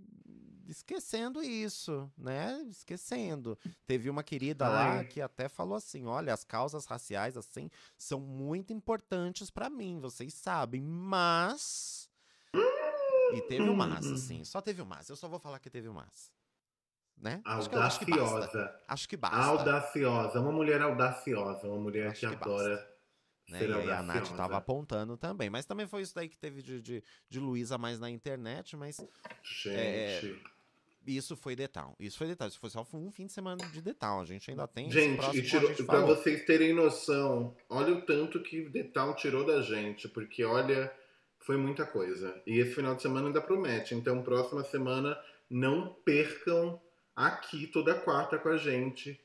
esquecendo isso, né? Esquecendo. Teve uma querida Ai. lá que até falou assim: "Olha, as causas raciais assim são muito importantes para mim, vocês sabem, mas e teve o mas, assim, só teve o mas. Eu só vou falar que teve o mas. Né? Audaciosa. Acho que, acho que basta. Acho que basta. Audaciosa, uma mulher audaciosa, uma mulher acho que, que adora. Né? E aí a Nath tava apontando também. Mas também foi isso daí que teve de, de, de Luísa mais na internet, mas. É, Gente. É, isso foi detal. Isso foi detal. Isso foi só um fim de semana de detal. A gente ainda tem. Gente, e tirou, pra vocês terem noção, olha o tanto que detal tirou da gente, porque olha, foi muita coisa. E esse final de semana ainda promete. Então, próxima semana, não percam aqui toda quarta com a gente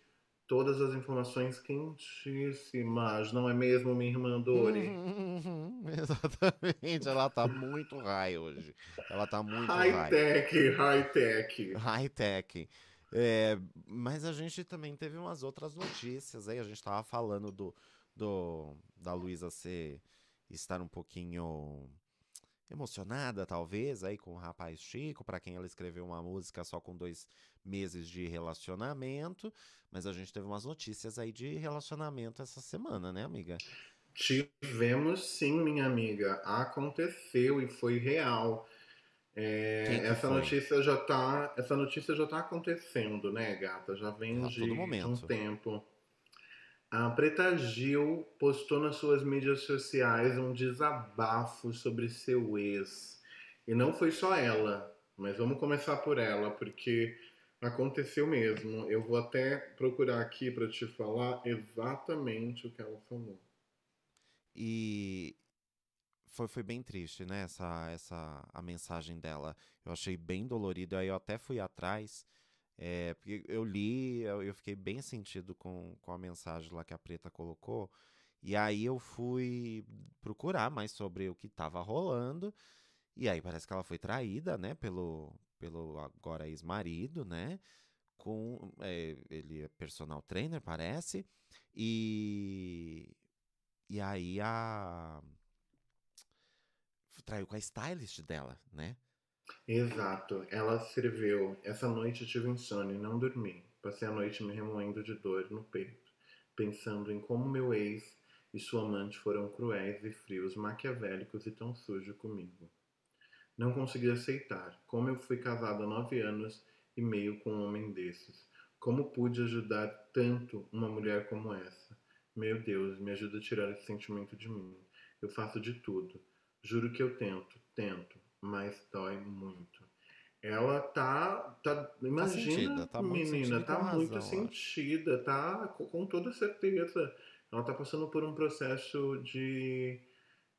todas as informações quentíssimas, não é mesmo, minha irmã Dori? Uhum, exatamente, ela tá muito high hoje. Ela tá muito high. High tech, high tech. High tech. É, mas a gente também teve umas outras notícias aí. A gente tava falando do, do da Luísa ser estar um pouquinho emocionada, talvez, aí com o rapaz Chico, para quem ela escreveu uma música só com dois meses de relacionamento. Mas a gente teve umas notícias aí de relacionamento essa semana, né, amiga? Tivemos sim, minha amiga. Aconteceu e foi real. É, essa foi? notícia já tá, essa notícia já tá acontecendo, né, gata? Já vem de, de um tempo. A Preta Gil postou nas suas mídias sociais um desabafo sobre seu ex. E não foi só ela, mas vamos começar por ela, porque Aconteceu mesmo. Eu vou até procurar aqui para te falar exatamente o que ela falou. E foi, foi bem triste, né? Essa, essa a mensagem dela. Eu achei bem dolorido. Aí eu até fui atrás. É, porque eu li, eu, eu, fiquei bem sentido com, com a mensagem lá que a Preta colocou. E aí eu fui procurar mais sobre o que estava rolando. E aí parece que ela foi traída, né, pelo, pelo agora ex-marido, né? Com, é, ele é personal trainer, parece. E, e aí a. Traiu com a stylist dela, né? Exato. Ela escreveu: Essa noite eu tive insônia e não dormi. Passei a noite me remoendo de dor no peito, pensando em como meu ex e sua amante foram cruéis e frios, maquiavélicos e tão sujos comigo. Não consegui aceitar. Como eu fui casado há nove anos e meio com um homem desses. Como pude ajudar tanto uma mulher como essa? Meu Deus, me ajuda a tirar esse sentimento de mim. Eu faço de tudo. Juro que eu tento, tento, mas dói muito. Ela tá, tá, imagina, tá sentida, tá menina, tá muito sentida, tá com toda certeza. Ela tá passando por um processo de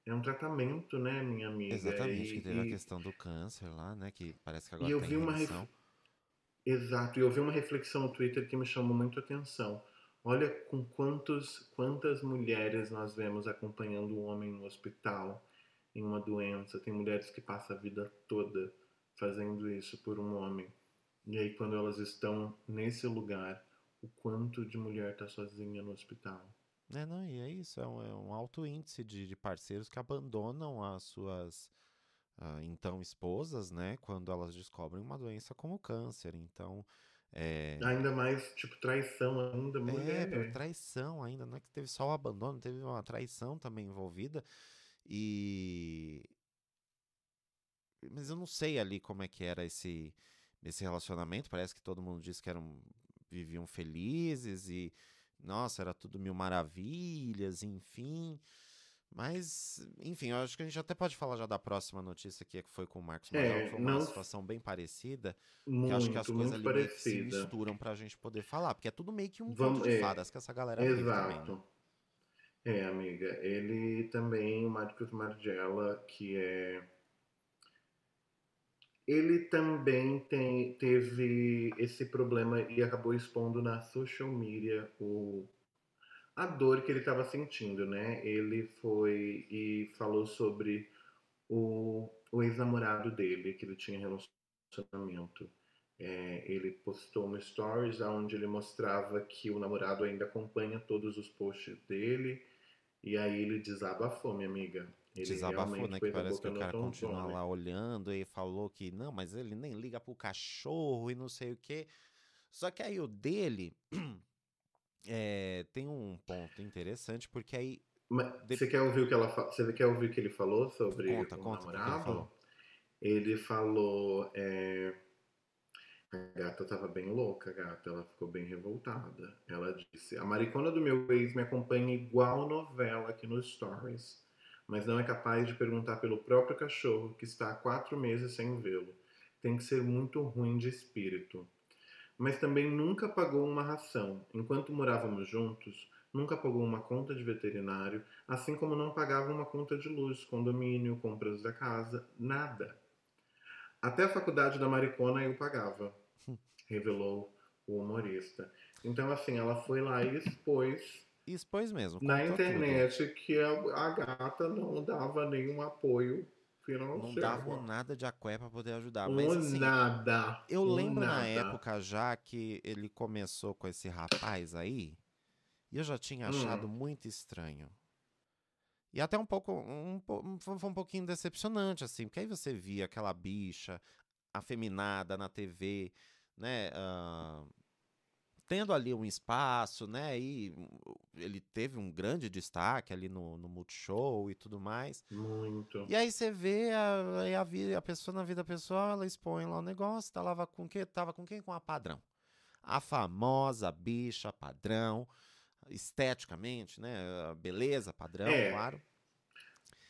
é um tratamento, né, minha amiga? Exatamente, e, que teve e... a questão do câncer lá, né? Que parece que agora e eu vi uma ref... Exato, e eu vi uma reflexão no Twitter que me chamou muito a atenção. Olha com quantos, quantas mulheres nós vemos acompanhando um homem no hospital em uma doença. Tem mulheres que passam a vida toda fazendo isso por um homem. E aí, quando elas estão nesse lugar, o quanto de mulher tá sozinha no hospital. É, não, e é isso, é um, é um alto índice de, de parceiros que abandonam as suas ah, então esposas, né, quando elas descobrem uma doença como câncer. Então, é, Ainda mais, tipo, traição ainda, é, mulher. por traição ainda, não é que teve só o abandono, teve uma traição também envolvida. E mas eu não sei ali como é que era esse esse relacionamento. Parece que todo mundo disse que eram viviam felizes e nossa, era tudo mil maravilhas, enfim. Mas, enfim, eu acho que a gente até pode falar já da próxima notícia que foi com o Marcos que É, foi uma não situação bem parecida, que eu acho que as muito, coisas muito ali que se misturam pra gente poder falar, porque é tudo meio que um Vamos, conto de é, fadas que essa galera também, né? exato. É, amiga, ele também, o Marcos Margiela, que é. Ele também tem, teve esse problema e acabou expondo na social media o, a dor que ele estava sentindo, né? Ele foi e falou sobre o, o ex-namorado dele, que ele tinha relacionamento. É, ele postou um stories onde ele mostrava que o namorado ainda acompanha todos os posts dele. E aí ele desabafou, minha amiga. Ele Desabafou, né? Que parece que o cara continua trombone. lá olhando e falou que não, mas ele nem liga pro cachorro e não sei o quê. Só que aí o dele é, tem um ponto interessante, porque aí. Mas De- Você quer ouvir o que ela fa- Você quer ouvir o que ele falou sobre Conta, o conta o que ele namorado? falou. Ele falou. é, A gata tava bem louca, gata. Ela ficou bem revoltada. Ela disse: A maricona do meu ex me acompanha igual novela aqui nos stories, mas não é capaz de perguntar pelo próprio cachorro que está há quatro meses sem vê-lo. Tem que ser muito ruim de espírito. Mas também nunca pagou uma ração. Enquanto morávamos juntos, nunca pagou uma conta de veterinário, assim como não pagava uma conta de luz, condomínio, compras da casa, nada. Até a faculdade da maricona eu pagava, revelou o humorista. Então, assim, ela foi lá e expôs expôs mesmo. na tudo. internet que a, gata não dava nenhum apoio financeiro. Não davam nada de aqué pra poder ajudar. Mas assim, nada. eu lembro na nada. época já que ele começou com esse rapaz aí, e eu já tinha achado Hum. muito estranho. E até um pouco, um, foi um pouquinho decepcionante, assim, porque aí você via aquela bicha afeminada na TV, né? ah, tendo ali um espaço, né? E ele teve um grande destaque ali no, no Multishow e tudo mais. Muito. E aí você vê a, a, vi- a pessoa na vida pessoal, ela expõe lá o negócio, tava com quem? Tava com quem? Com a padrão. A famosa bicha padrão, esteticamente, né? Beleza padrão, É, claro.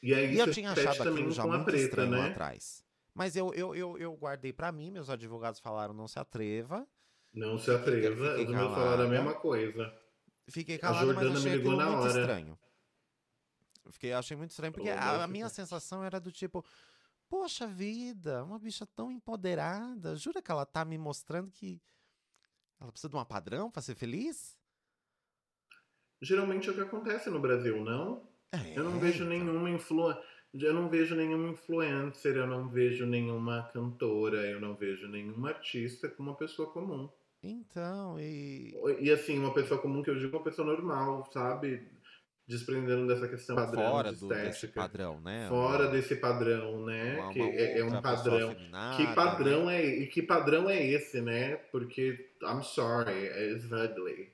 E aí E eu tinha achado aquilo já muito preta, estranho lá né? atrás. Mas eu, eu, eu, eu guardei pra mim, meus advogados falaram não se atreva. Não se atreva, meus falaram calada. a mesma coisa. Fiquei A calado, mas Jordana me achei ligou aquilo na muito hora. estranho. Eu Fiquei, achei muito estranho, porque a, a "Vai minha ficar." sensação era do tipo, poxa vida, uma bicha tão empoderada, jura que ela tá me mostrando que ela precisa de uma padrão pra ser feliz? Geralmente é o que acontece no Brasil, não? É, Eu não vejo então. nenhuma influ... eu não vejo nenhum influencer, eu não vejo nenhuma cantora, eu não vejo nenhuma artista como uma pessoa comum. Então, e. E assim, uma pessoa comum que eu digo uma pessoa normal, sabe? Desprendendo dessa questão padrão Fora de do, desse estética. padrão, né? Fora Uma- desse padrão, né? uma- que uma é, é um padrão. Que né? padrão é e que padrão é esse, né? Porque I'm sorry, it's ugly.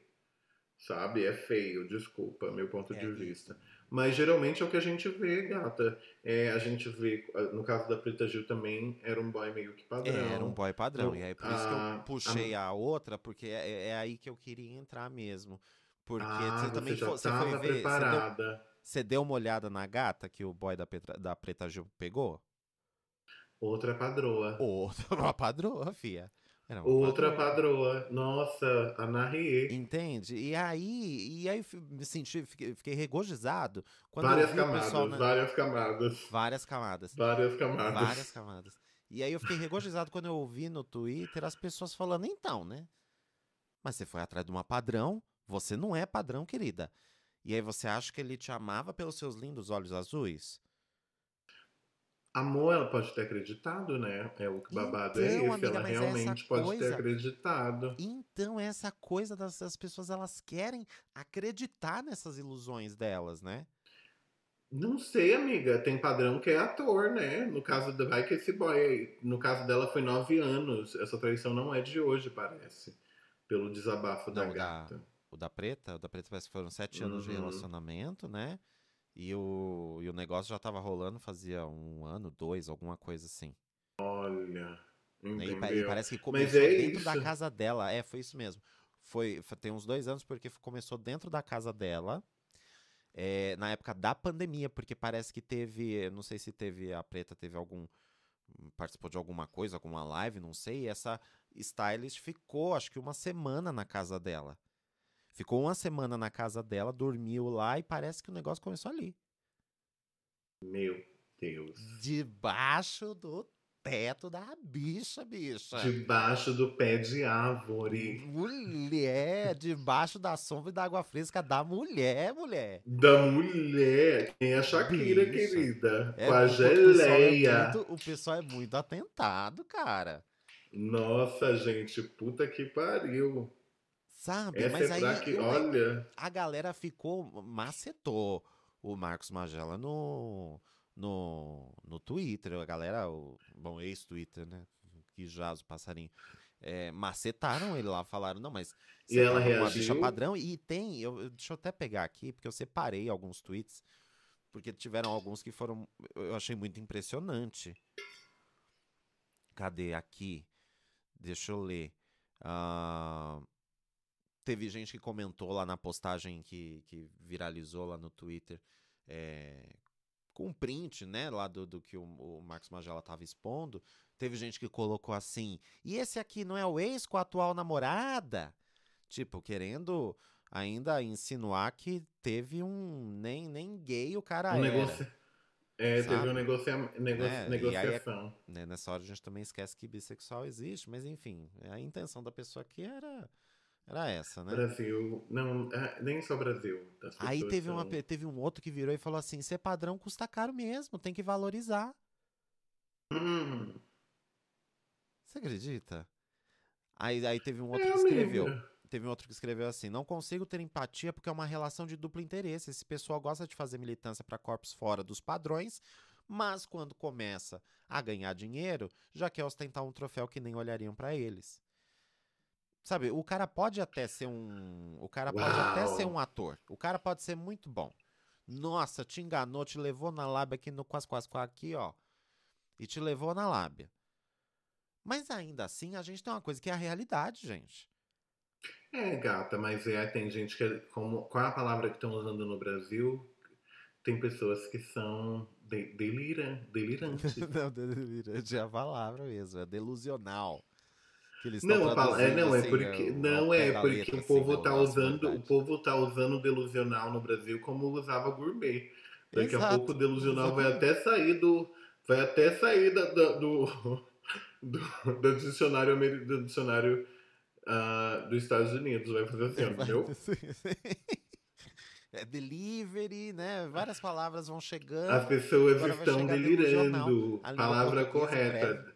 Sabe? É feio, desculpa, meu ponto É de isso. vista. Mas geralmente é o que a gente vê, gata. É, a gente vê, no caso da Preta Gil também, era um boy meio que padrão. É, era um boy padrão. Não, e aí por isso que a- eu puxei a, outra, porque é, é aí que eu queria entrar mesmo. Porque ah, você também você estava foi ver. Você deu, preparada. você deu uma olhada na gata que o boy da, Petra- da Preta Gil pegou? Outra padroa. Outra, uma padroa, fia. Era Outra padroa. Nossa, a Narie. Entende? E aí, e aí me senti, fiquei, fiquei regozijado quando Várias camadas, pessoal várias camadas. várias camadas. Várias camadas. Várias camadas. E aí eu fiquei regozijado quando eu ouvi no Twitter as pessoas falando, então, né? Mas você foi atrás de uma padrão, você não é padrão, querida. E aí você acha que ele te amava pelos seus lindos olhos azuis? Amor, ela pode ter acreditado, né? É o que babado é Então, esse. amiga, ela é realmente pode ter coisa. acreditado. Então, essa coisa das, das pessoas, elas querem acreditar nessas ilusões delas, né? Não sei, amiga. Tem padrão que é ator, né? No caso da. Vai que esse boy. No caso dela foi nove anos. Essa traição não é de hoje, parece. Pelo desabafo da Não, da- gata. O da Preta, o da Preta parece que foram sete anos de Uhum. relacionamento, né? E o, e o negócio já tava rolando fazia um ano, dois, alguma coisa assim. Olha. E, parece que começou é dentro da isso. casa dela. É, foi isso mesmo. Foi, tem uns dois anos, porque começou dentro da casa dela. é, na época da pandemia, porque parece que teve. Não sei se teve. A Preta teve algum. Participou de alguma coisa, alguma live, não sei. E essa stylist ficou, acho que uma semana na casa dela. Ficou uma semana na casa dela, dormiu lá e parece que o negócio começou ali. Meu Deus. Debaixo do teto da bicha, bicha. Debaixo do pé de árvore. Mulher, debaixo da sombra e da água fresca da mulher, mulher. Da mulher. Quem é a Shakira, Bicha. querida? É, Com a o pessoal é geleia. muito- o pessoal é muito atentado, cara. Nossa, gente, puta que pariu. Sabe? Essa Mas é aí que. eu- Olha. a galera ficou, macetou o Marcos Magela no, no, no Twitter. A galera, o, bom, ex-Twitter, né? Que jaz o passarinho. É, macetaram ele lá, falaram, não, mas E ela tá com uma bicha reagiu? padrão. E tem, eu, deixa eu até pegar aqui, porque eu separei alguns tweets, porque tiveram alguns que foram, eu achei muito impressionante. Cadê aqui? Deixa eu ler. Ah, teve gente que comentou lá na postagem que, que viralizou lá no Twitter, é, com um print, né, lá do, do que o, o Marcos Magela tava expondo. Teve gente que colocou assim, e esse aqui não é o ex com a atual namorada? Tipo, querendo ainda insinuar que teve um. Nem, nem gay o cara Um era. negócio. É, teve sabe? uma negocia... nego- Né? E aí é- negociação. né, Nessa hora a gente também esquece que bissexual existe, mas enfim, a intenção da pessoa aqui era, era essa, né? Brasil. Não, ah, nem só Brasil. As Aí teve, uma, são- teve um outro que virou e falou assim: ser padrão custa caro mesmo, tem que valorizar. Hum, Você acredita? Aí, aí teve um outro é, que escreveu. amiga. Teve um outro que escreveu assim: não consigo ter empatia porque é uma relação de duplo interesse. Esse pessoal gosta de fazer militância para corpos fora dos padrões, mas quando começa a ganhar dinheiro, já quer ostentar um troféu que nem olhariam para eles. Sabe, o cara pode até ser um. O cara pode até ser Uau. um ator. O cara pode ser muito bom. Nossa, te enganou, te levou na lábia aqui no quase quase aqui, ó. E te levou na lábia. Mas ainda assim, a gente tem uma coisa que é a realidade, gente. É, gata, mas é, tem gente que. é- Como, qual é a palavra que estão usando no Brasil? Tem pessoas que são de, delira, delirantes. Não, delirante é a palavra mesmo, é delusional. Que eles Não, a é, não, é assim, porque, ao- não é da porque letra, o assim, povo não, tá usando, o povo tá usando delusional no Brasil como usava gourmet. Daqui a Exato, pouco o delusional vai até sair do, vai até sair da- da- do, do, do dicionário do dicionário ah, dos Estados Unidos, vai fazer assim, ó, entendeu? É delivery, né? Várias palavras vão chegando. As pessoas estão delirando. A língua Palavra correta.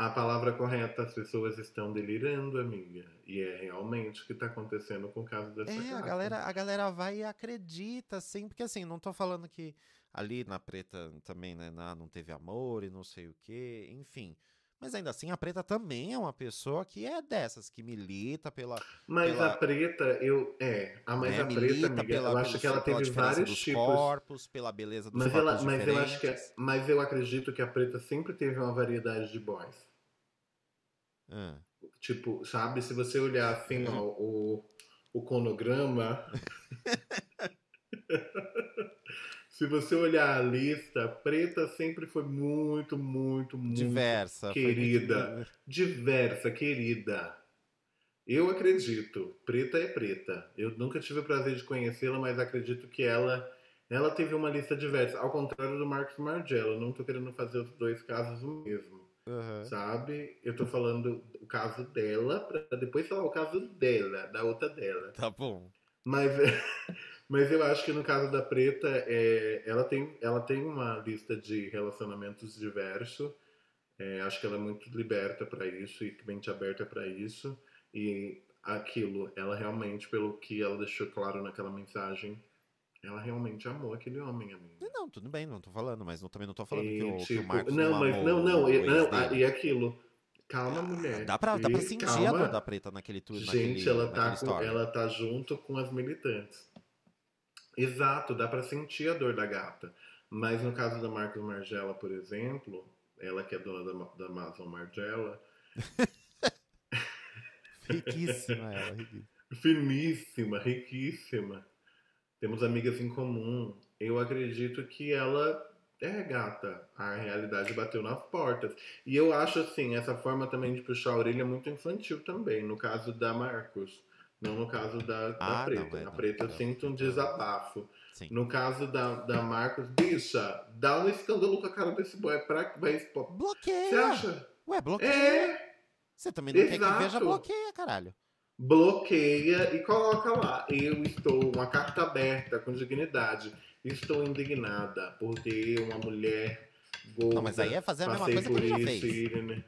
A palavra correta, as pessoas estão delirando, amiga. E é realmente o que está acontecendo com o caso dessa É, a galera, a galera vai e acredita, assim, porque assim, não tô falando que ali na preta também, né, na- não teve amor e não sei o quê, enfim. Mas ainda assim, a preta também é uma pessoa que é dessas, que milita pela. Mas pela- a preta, eu. É, a mais né, a preta, amiga, pela, eu acho que ela teve vários dos tipos. corpos, pela beleza dos Mas, corpos ela, mas eu acho que. é. Mas eu acredito que a preta sempre teve uma variedade de boys. Tipo, sabe, se você olhar assim, ó, o, o conograma. se você olhar a lista, preta sempre foi muito, muito, muito diversa. foi muito- querida. diversa, querida. Eu acredito. Preta é preta. Eu nunca tive o prazer de conhecê-la, mas acredito que ela ela teve uma lista diversa. Ao contrário do Marcos Margello. Eu não tô querendo fazer os dois casos o mesmo. Aham. Sabe? Eu tô falando o caso dela, pra depois falar o caso dela, da outra dela. Tá bom. Mas, Mas eu acho que no caso da Preta, é, ela, tem, ela tem uma lista de relacionamentos diverso. É, acho que ela é muito liberta para isso e mente aberta para isso. E aquilo, ela realmente, pelo que ela deixou claro naquela mensagem, ela realmente amou aquele homem, amigo. Não, tudo bem, não tô falando, mas não, também não tô falando e, que, o, tipo, que o Marcos não, não mas amou não, não, e, não, e aquilo. Calma, Ah, mulher. Dá pra, dá pra sentir a calma. dor da preta naquele tudo. Gente, ela tá, com, ela tá junto com as militantes. Exato, dá pra sentir a dor da gata. Mas no caso da Marcos Margiela, por exemplo, ela que é dona da, da Amazon Margiela, Riquíssima ela, riquíssima. finíssima, riquíssima, temos amigas em comum. Eu acredito que ela é gata. A realidade bateu nas portas. E eu acho assim, essa forma também de puxar a orelha é muito infantil também, no caso da Marcos. Não no caso da, da Ah, preta. não, é, a não, preta eu não. sinto um desabafo. Sim. No caso da, da Marcos, bicha, dá um escândalo com a cara desse boy. Pra, vai expor. Você Bloqueia! acha? Ué, bloqueia. É, Você também não quer que Exato. veja, bloqueia, caralho. Bloqueia e coloca lá. Eu estou, uma carta aberta, com dignidade. Estou indignada porque uma mulher gorda. Não, mas aí é fazer a mesma coisa que ele já fez. e?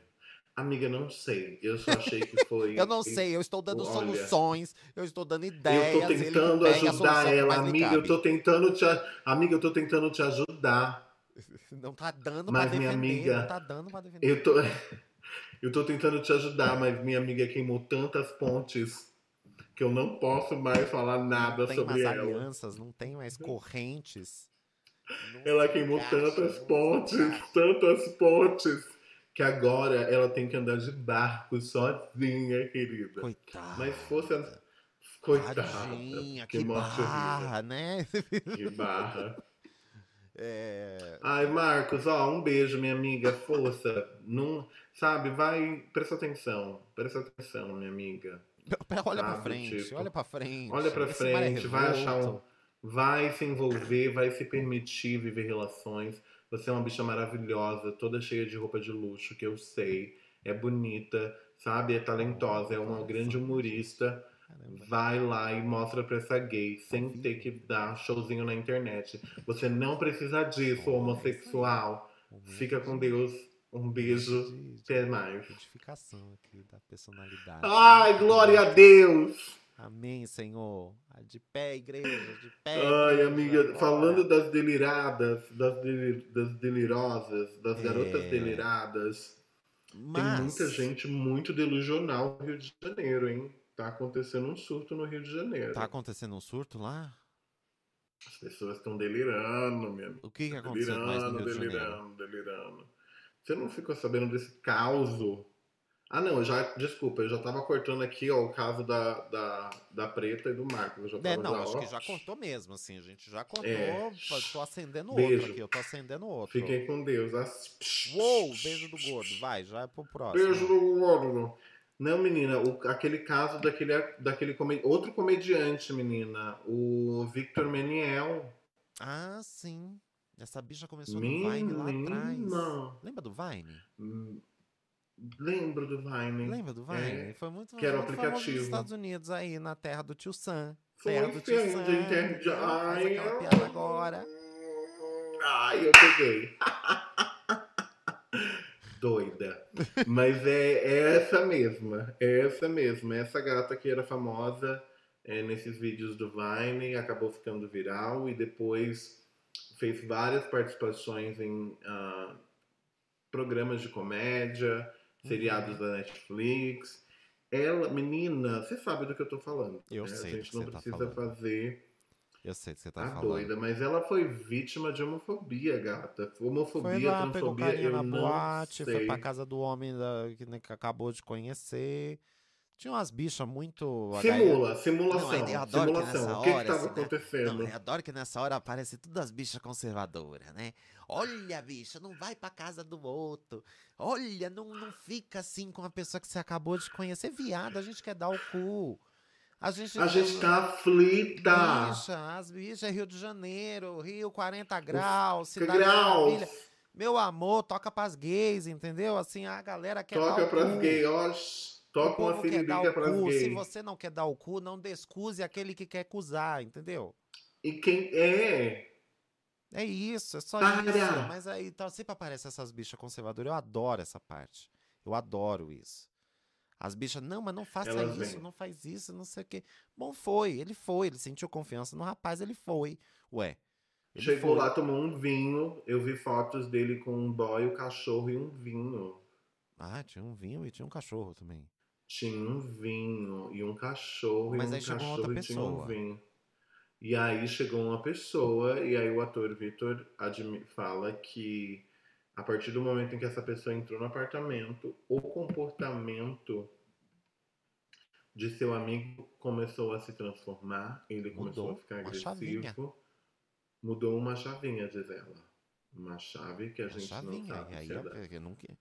Amiga, não sei. Eu só achei que foi. Eu não sei, eu estou dando Olha, soluções, eu estou dando Eu ideias. ele que tentando ajudar ela, amiga. Eu tô tentando te, amiga, eu tô tentando te ajudar. Não tá dando Mas pra minha defender, amiga, não tá dando pra defender. Eu tô, eu tô tentando te ajudar, mas minha amiga queimou tantas pontes que eu não posso mais falar nada não tem sobre mais ela. alianças, não tem mais correntes. Não Ela queimou tantas não pontes, tantas pontes, que agora ela tem que andar de barco sozinha, querida. Coitada. Mas fosse. a- Coitada. Tadinha, que que barra, né? Que barra. É, Ai, Marcos, ó, um beijo, minha amiga. Força. Não, sabe, vai. Presta atenção. Presta atenção, minha amiga. olha pra Sabe, frente, tipo, olha pra frente. Olha pra é frente, vai achar um. Vai se envolver, vai se permitir viver relações. Você é uma bicha maravilhosa, toda cheia de roupa de luxo, que eu sei. É bonita, sabe? É talentosa, é uma grande humorista. Vai lá e mostra pra essa gay, sem ter que dar showzinho na internet. Você não precisa disso, homossexual. Fica com Deus. Um beijo. De- de Até mais. Identificação aqui da personalidade. Ai, glória a Deus! Amém, Senhor. Ah, De pé, igreja, de pé. Ai, igreja, amiga, agora. falando das deliradas, das, deli- das delirosas, das É. garotas deliradas, Mas, tem muita gente muito delusional no Rio de Janeiro, hein? Tá acontecendo um surto no Rio de Janeiro. Tá acontecendo um surto lá? As pessoas estão delirando, minha amiga. O que, que aconteceu mais no Delirando, Rio de Janeiro? delirando, delirando. Você não ficou sabendo desse caos? Ah, não, já, desculpa, eu já tava cortando aqui, ó, o caso da, da, da Preta e do Marcos. Eu já É, não, já, acho ó, que já cortou mesmo, assim. A gente já cortou. É. Tô acendendo Beijo. outro aqui, eu tô acendendo outro. Fiquem com Deus. As- Uou, beijo do gordo. Vai, já é pro próximo. Beijo do gordo. Não, menina, o- aquele caso daquele, daquele come- outro comediante, menina, o Victor Meniel. Ah, sim. Essa bicha começou no Vine lá atrás. Menina. Lembra do Vine? Hum, Lembro do Vine. Lembra do Vine? É, Foi muito, que era o aplicativo. nos Estados Unidos aí, na terra do tio Sam. Foi terra do tio Sam. de? Faz Ai, aquela piada agora. Ai, eu peguei. Doida. Mas é, é essa mesma. É essa mesma. Essa gata que era famosa é, nesses vídeos do Vine, acabou ficando viral e depois fez várias participações em ah, programas de comédia, seriados da Netflix. Ela, menina, você sabe do que eu tô falando. Eu né? sei A gente não tá precisa falando. fazer Eu sei que você tá a falando. doida, mas ela foi vítima de homofobia, gata. Foi Homofobia, lá, pegou transfobia, carinha eu na boate, sei. foi pra casa do homem da- né, que acabou de conhecer. Tinha umas bichas muito. Simula, simulação, Não, eu adoro que simulação. nessa o que hora, que tava assim, né? acontecendo? Não, eu adoro que nessa hora aparece todas as bichas conservadoras, né? Olha, bicha, não vai pra casa do outro. Olha, não, não fica assim com a pessoa que você acabou de conhecer. Viado, a gente quer dar o cu. A gente, A gente tá aflita. Bicha, as bichas, Rio de Janeiro, Rio 40 graus, cidade Graus. maravilha. Meu amor, toca pras gays, entendeu? Assim, a galera quer dar Toca o pras gays, Toca uma siririca o pras cu. Se você não quer dar o cu, não descuse aquele que quer cusar, entendeu? E quem é? É isso, é só Para! isso. Mas aí então, sempre aparecem essas bichas conservadoras. Eu adoro essa parte. Eu adoro isso. As bichas, não, mas não faça Elas isso, vêm. não faz isso, não sei o quê. Bom, foi, ele foi, ele sentiu confiança no rapaz, ele foi. Ué. Ele Chegou foi. lá, tomou um vinho. Eu vi fotos dele com um boy, o cachorro e um vinho. Ah, tinha um vinho e tinha um cachorro também. Tinha um vinho e um cachorro Mas e um cachorro outra e tinha um pessoa. vinho. E aí chegou uma pessoa e aí o ator admi- fala que a partir do momento em que essa pessoa entrou no apartamento, o comportamento de seu amigo começou a se transformar, ele começou Mudou, a ficar agressivo. chavinha. Mudou uma chavinha, diz ela. Uma chave que a Uma gente não chavinha. sabe E aí, se é eu- eu não que-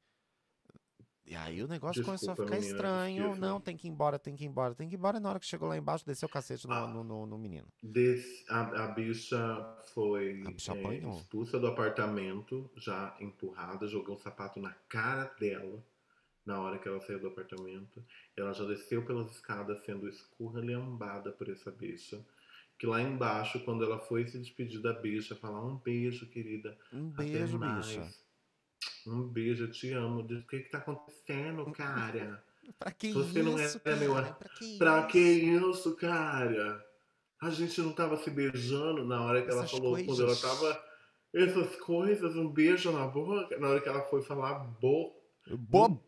e aí o negócio começou a Desculpa, ficar menina, estranho. Não, tem que ir embora, tem que ir embora, tem que ir embora. Na hora que chegou lá embaixo, desceu o cacete no, Ah. no, no- no menino. Des- a, a bicha foi A bicha é, expulsa do apartamento, já empurrada, jogou o sapato na cara dela na hora que ela saiu do apartamento. Ela já desceu pelas escadas sendo escurralhambada por essa bicha. Que lá embaixo, quando ela foi se despedir da bicha, falar um beijo, querida. Um beijo, mais. bicha. Um beijo, eu te amo. O que que tá acontecendo, cara? Pra que Você não é isso, meu- cara? Pra que Pra que isso? isso, cara? A gente não tava se beijando na hora que ela Essas falou, quando ela coisas. tava. Essas coisas, um beijo na boca. Na hora que ela foi falar boca, Bobão!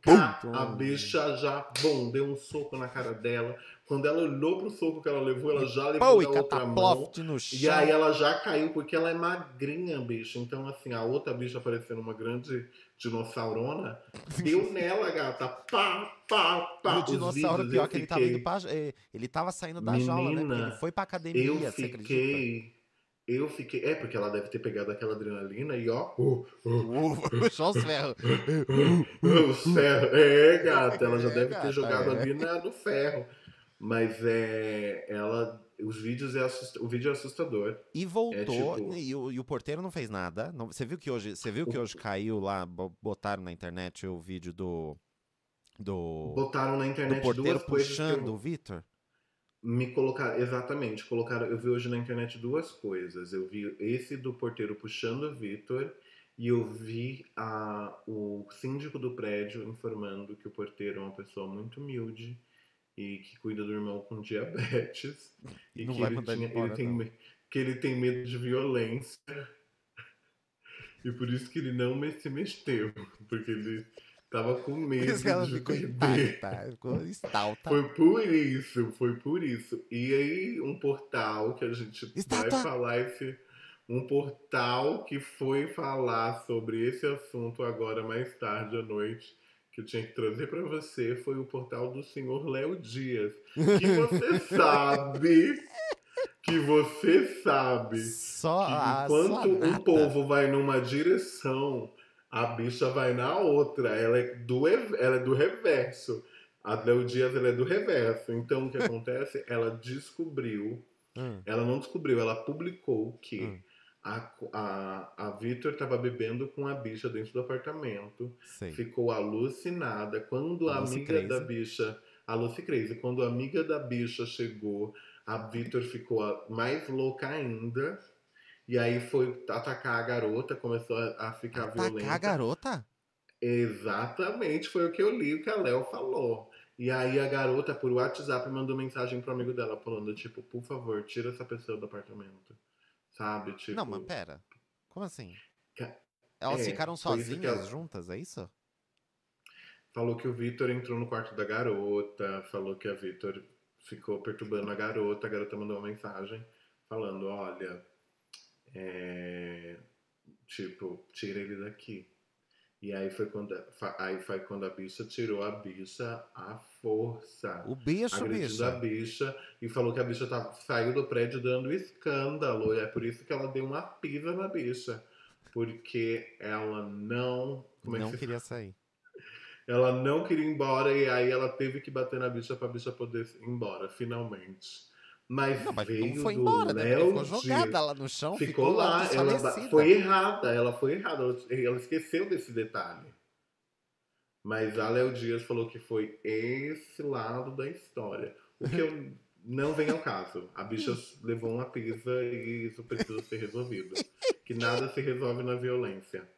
a bicha já, bom, deu um soco na cara dela. Quando ela olhou pro soco que ela levou, ela já levou e outra mão. no E chão. aí ela já caiu, porque ela é magrinha, bicho. Então, assim, a outra bicha parecendo uma grande dinossaurona, deu nela, gata. Pá, pá, pá. E o Os dinossauro, vídeos pior que ele tava fiquei- indo pra. eh, Ele tava saindo da jaula, né? Menina, ele foi pra academia, Eu você acredita? Eu fiquei. É, porque ela deve ter pegado aquela adrenalina e ó. Uh, uh, Puxou os ferros. uh, o ferro. É, gata. Ela já É, deve gata, ter jogado é. ali na, no ferro. Mas é. Ela. Os vídeos é assust... O vídeo é assustador. E voltou, tipo- e, o, e o porteiro não fez nada. Não- você viu que hoje, você viu que hoje caiu lá, bo- botaram na internet o vídeo do do, Botaram na do internet porteiro duas coisas. que eu- puxando o Vitor? Me colocaram, exatamente, colocaram, eu vi hoje na internet duas coisas. Eu vi esse do porteiro puxando o Vitor e eu vi a, o síndico do prédio informando que o porteiro é uma pessoa muito humilde e que cuida do irmão com diabetes e Não que ele, tinha, ele tem, que ele tem medo de violência e por isso que ele não se mexeu, porque ele tava com medo ela de ficou perder. intacta, ficou estalta. Foi por isso, foi por isso. E aí, um portal que a gente vai falar esse. Um portal que foi falar sobre esse assunto agora mais tarde à noite, que eu tinha que trazer para você, foi o portal do senhor Léo Dias. Que você sabe, que você sabe, Só que enquanto o povo vai numa direção, a bicha vai na outra. Ela é do, ela é do reverso. A Léo Dias ela é do reverso. Então o que acontece? Ela descobriu, Hum, ela não descobriu, ela publicou que Hum. a, a, a Vitor estava bebendo com a bicha dentro do apartamento, sei. ficou alucinada. Quando a Lucy amiga Crazy. da bicha, a Lucy Crazy, quando a amiga da bicha chegou, a Vitor ficou a- mais louca ainda. E aí foi atacar a garota, começou a, a ficar Atacar violenta. a garota? Exatamente, foi o que eu li, o que a Léo falou. E aí a garota, por WhatsApp, mandou mensagem pro amigo dela, falando, tipo, por favor, tira essa pessoa do apartamento. Sabe? Tipo. Não, mas pera. Como assim? Ca- Elas é, ficaram sozinhas ela- juntas, é isso? Falou que o Vitor entrou no quarto da garota, falou que a Vitor ficou perturbando a garota, a garota mandou uma mensagem falando, olha, é, tipo, tira ele daqui. E aí foi quando, aí foi quando a bicha tirou a bicha à força. O bicho, agredindo a bicho. bicha e falou que a bicha tá, saiu do prédio dando escândalo. E é por isso que ela deu uma pisa na bicha. Porque ela não. Como é que Não se queria sair. ela não queria ir embora e aí ela teve que bater na bicha pra bicha poder ir embora, finalmente. Mas, Não, mas veio foi do embora, né? Léo Ficou jogada Dias. lá no chão. Ficou lá, ela foi errada, ela foi errada, ela, esqueceu desse detalhe. Mas a Léo Dias falou que foi esse lado da história. O que eu não vem ao caso. A bicha levou uma pisa e isso precisa ser resolvido. Que nada se resolve na violência.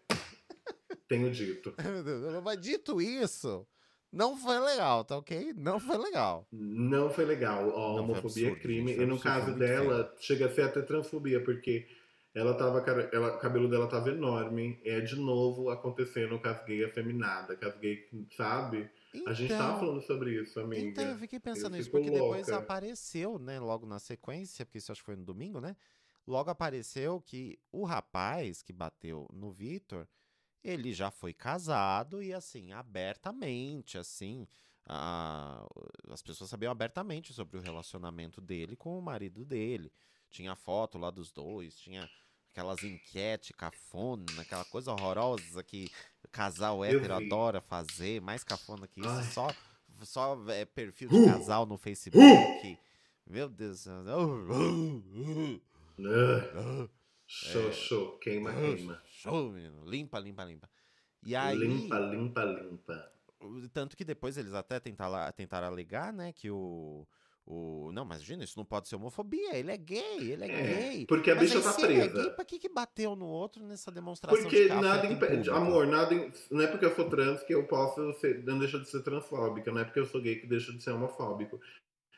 Tenho dito. Mas dito isso, não foi legal, tá ok? Não foi legal. Não foi legal. Ó, foi homofobia absurdo, é crime. gente, e no caso dela, chega a ser até transfobia, porque ela tava, ela, o cabelo dela tava enorme. É de novo acontecendo com as gays afeminadas, com as gays, sabe? A gente tava Então, falando sobre isso, amiga. Então, eu fiquei pensando Eu nisso, porque depois louca. apareceu, né, logo na sequência, porque isso acho que foi no domingo, né? Logo apareceu que o rapaz que bateu no Vitor, ele já foi casado e, assim, abertamente, assim, a- as pessoas sabiam abertamente sobre o relacionamento dele com o marido dele. Tinha foto lá dos dois, tinha aquelas enquete cafona, aquela coisa horrorosa que casal hétero adora fazer, mais cafona que isso, Ai. só só é, perfil de Uh! casal no Facebook. Meu Deus do Ah, É. show, show. Queima, queima. Show, menino. Limpa, limpa, limpa. E aí, Limpa, limpa, limpa. tanto que depois eles até tentaram, tentaram alegar, né, que o, o... Não, mas imagina, isso não pode ser homofobia, ele é gay, ele é, É, gay. porque a Mas bicha aí, tá se ele é presa. gay, pra que que bateu no outro nessa demonstração Porque de nada afeto em impede. Amor, nada. im- Não é porque eu sou trans que eu posso ser. Não deixa de ser transfóbica. Não é porque eu sou gay que deixa de ser homofóbico.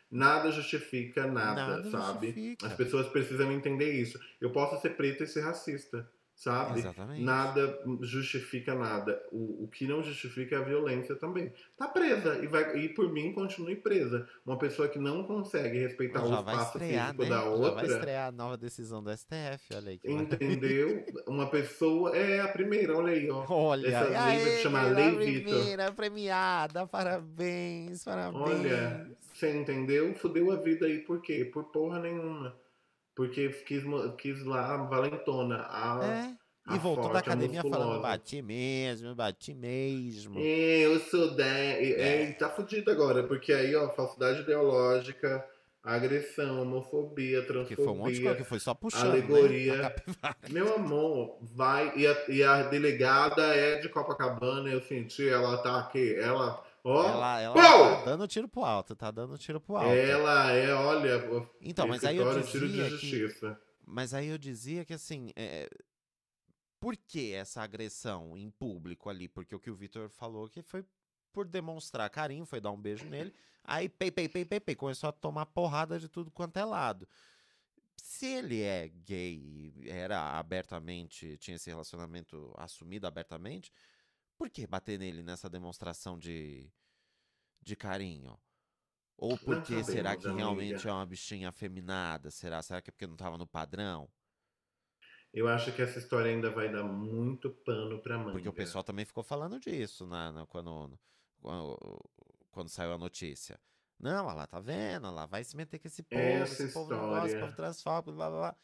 Nada justifica nada, Nada sabe? justifica. As pessoas precisam entender isso. Eu posso ser preta e ser racista, sabe? Exatamente. Nada justifica nada. O, o que não justifica é a violência também. Tá presa e vai e por mim continue presa. Uma pessoa que não consegue respeitar o espaço estrear, físico né? da Já vai outra. estrear a nova decisão do STF, olha aí. Que Entendeu? Uma pessoa é a primeira, olha aí, ó. Olha, Essa lei aí, vai se chamar a Lei Vitor. primeira premiada, parabéns, parabéns. Olha, você entendeu? Fudeu a vida aí por quê? Por porra nenhuma. Porque quis, quis lá a valentona. A, É, a e voltou da forte, a academia falando, bati mesmo, bati mesmo. É, eu sou da. É, É. tá fudido agora, porque aí, ó, falsidade ideológica, agressão, homofobia, Que foi um monte de coisa, transfobia. que foi só puxando, alegoria. né? a capivara. Meu amor, vai. E a, e a delegada é de Copacabana, eu senti, ela tá aqui, ela. Ó, Ela, ela tá dando tiro pro alto, tá dando tiro pro alto. ela é, olha. Então, mas aí eu dizia que. Mas aí eu dizia que assim, é, por que essa agressão em público ali? Porque o que o Vitor falou que foi por demonstrar carinho, foi dar um beijo nele, aí pei, pei, pei, pei, pei, começou a tomar porrada de tudo quanto é lado. Se ele é gay era abertamente, tinha esse relacionamento assumido abertamente, por que bater nele nessa demonstração de, de carinho? Ou porque será sabemos, que realmente amiga. é uma bichinha afeminada? Será? Será que é porque não tava no padrão? Eu acho que essa história ainda vai dar muito pano pra manga. Porque o pessoal também ficou falando disso na, na- quando, quando, quando saiu a notícia. Não, lá, tá vendo? Lá, vai se meter com esse povo, Essa esse povo não gosta, esse história- povo transfóbico, blá blá blá.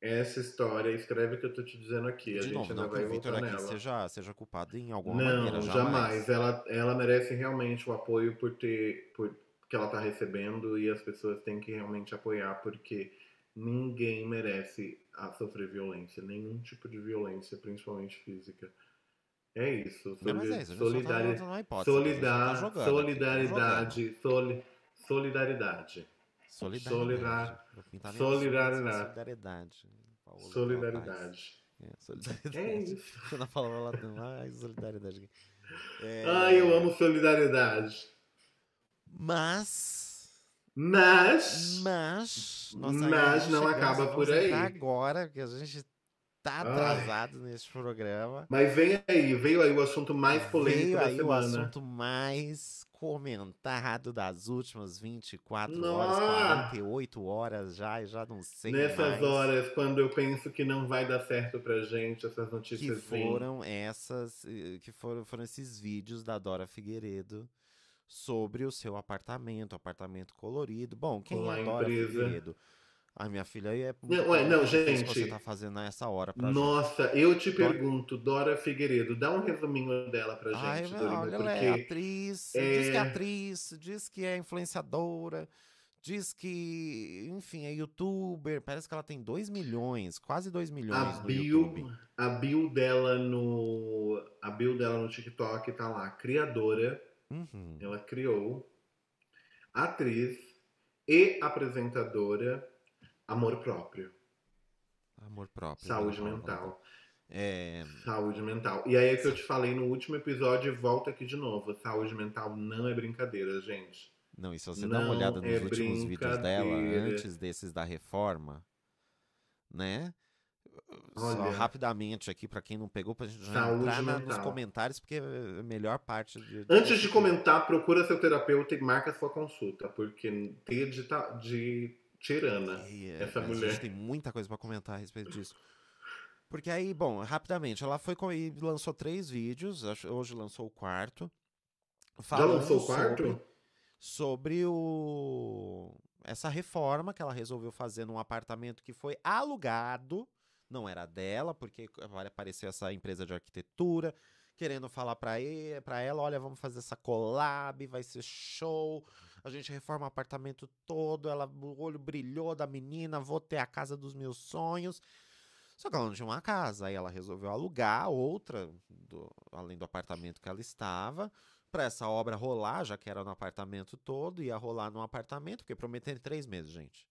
Essa história, escreve o que eu tô te dizendo aqui. a De gente novo, ainda não que vai o Vitor voltar aqui nela. seja, seja culpado em alguma maneira, Não, jamais. jamais. Ela, ela merece realmente o apoio por ter. Por, que ela tá recebendo e as pessoas têm que realmente apoiar, porque ninguém merece a sofrer violência, nenhum tipo de violência, principalmente física. É isso. Não, mas é isso, a gente tá hipótese, a gente tá jogando tá jogando. solidariedade, soli- solidariedade. Solidariedade. Solidariedade. Solidariedade. Cartaz. Solidariedade. É, solidariedade. É isso. Quando ela falava lá, ai, solidariedade. É, Ai, eu amo solidariedade. Mas. Mas. Mas. Nossa, Mas não acaba por aí. agora, porque a gente tá Ai. atrasado nesse programa. Mas vem aí, veio aí o assunto mais polêmico Veio da aí o semana. assunto mais comentado das últimas 24 horas, Nossa! 48 horas já, e já não sei Nessas mais. horas, quando eu penso que não vai dar certo pra gente, essas que notícias vêm. foram essas eh, que foram, foram esses vídeos da Dora Figueiredo sobre o seu apartamento, apartamento colorido. Bom, quem Com é a Dora empresa. Figueiredo? Ai, minha filha, aí é Não, ué, não, o que você gente. tá fazendo nessa hora pra gente? Nossa, eu te pergunto, Dora Figueiredo, dá um resuminho dela pra gente, Ai, Dorima, olha, porque ela é atriz, diz que é é- atriz, diz que é influenciadora, diz que, enfim, é youtuber. Parece que ela tem 2 milhões, quase 2 a milhões no bio, YouTube. a bio dela no a bio dela no TikTok tá lá, criadora, Uhum. ela criou, atriz, e apresentadora, amor próprio. Amor próprio. Saúde né? mental. É, Saúde mental. E aí é que eu te falei no último episódio e volto aqui de novo. Saúde mental não é brincadeira, gente. não, e se você dá uma Não olhada nos é últimos vídeos dela, antes desses da reforma, né? Só Olha. rapidamente aqui, pra quem não pegou, pra gente já Saúde entrar na- nos comentários, porque é a melhor parte de. Antes de comentar, procura seu terapeuta e marca sua consulta, porque teia de, de tirana. E, é, essa mas A mulher. gente tem muita coisa pra comentar a respeito disso. Porque aí, bom, rapidamente, ela foi com, e lançou três vídeos, acho- hoje lançou o quarto. Já lançou o quarto? Sobre, sobre o essa reforma que ela resolveu fazer num apartamento que foi alugado, não era dela, porque apareceu essa empresa de arquitetura querendo falar pra para ela, olha, vamos fazer essa collab, vai ser show. A gente reforma o apartamento todo, ela o olho brilhou da menina, vou ter a casa dos meus sonhos. Só que ela não tinha uma casa, aí ela resolveu alugar outra, do- além do apartamento que ela estava, para essa obra rolar, já que era no apartamento todo, ia rolar no apartamento, porque prometeram três meses, gente.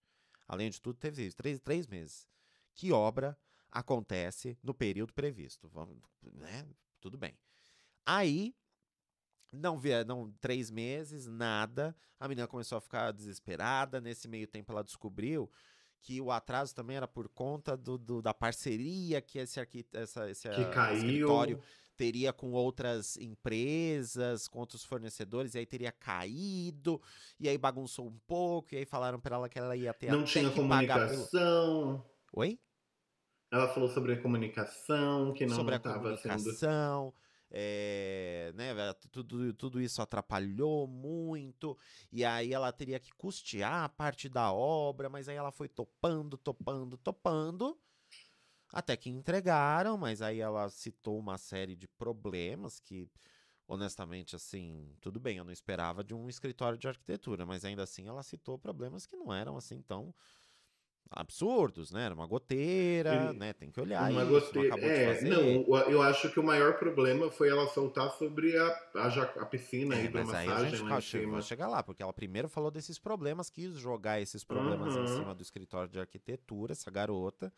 Além de tudo, teve isso, três, três meses. Que obra acontece no período previsto? Vamos, né? Tudo bem. Aí, não via, não, três meses, nada. A menina começou a ficar desesperada. Nesse meio tempo, ela descobriu que o atraso também era por conta do, do- da parceria que esse, arqui, essa, esse Que ah, escritório teria com outras empresas, com outros fornecedores, e aí teria caído, e aí bagunçou um pouco, e aí falaram pra ela que ela ia ter Não tinha pagar pelo... comunicação. Oi? Ela falou sobre a comunicação, que não sobre a estava sendo. comunicação, é, né, tudo, tudo isso atrapalhou muito, e aí ela teria que custear a parte da obra, mas aí ela foi topando, topando, topando, até que entregaram, mas aí ela citou uma série de problemas que, honestamente, assim, tudo bem, eu não esperava de um escritório de arquitetura, mas ainda assim ela citou problemas que não eram assim tão absurdos, né? Era uma goteira, né? Tem que olhar Uma isso, goteira. não acabou de É, não, eu acho que o maior problema foi ela soltar sobre a, a, a piscina É, e mas aí a gente lá vai em che- cima. vai chegar lá, porque ela primeiro falou desses problemas, quis jogar esses problemas em Uhum. cima do escritório de arquitetura, essa garota.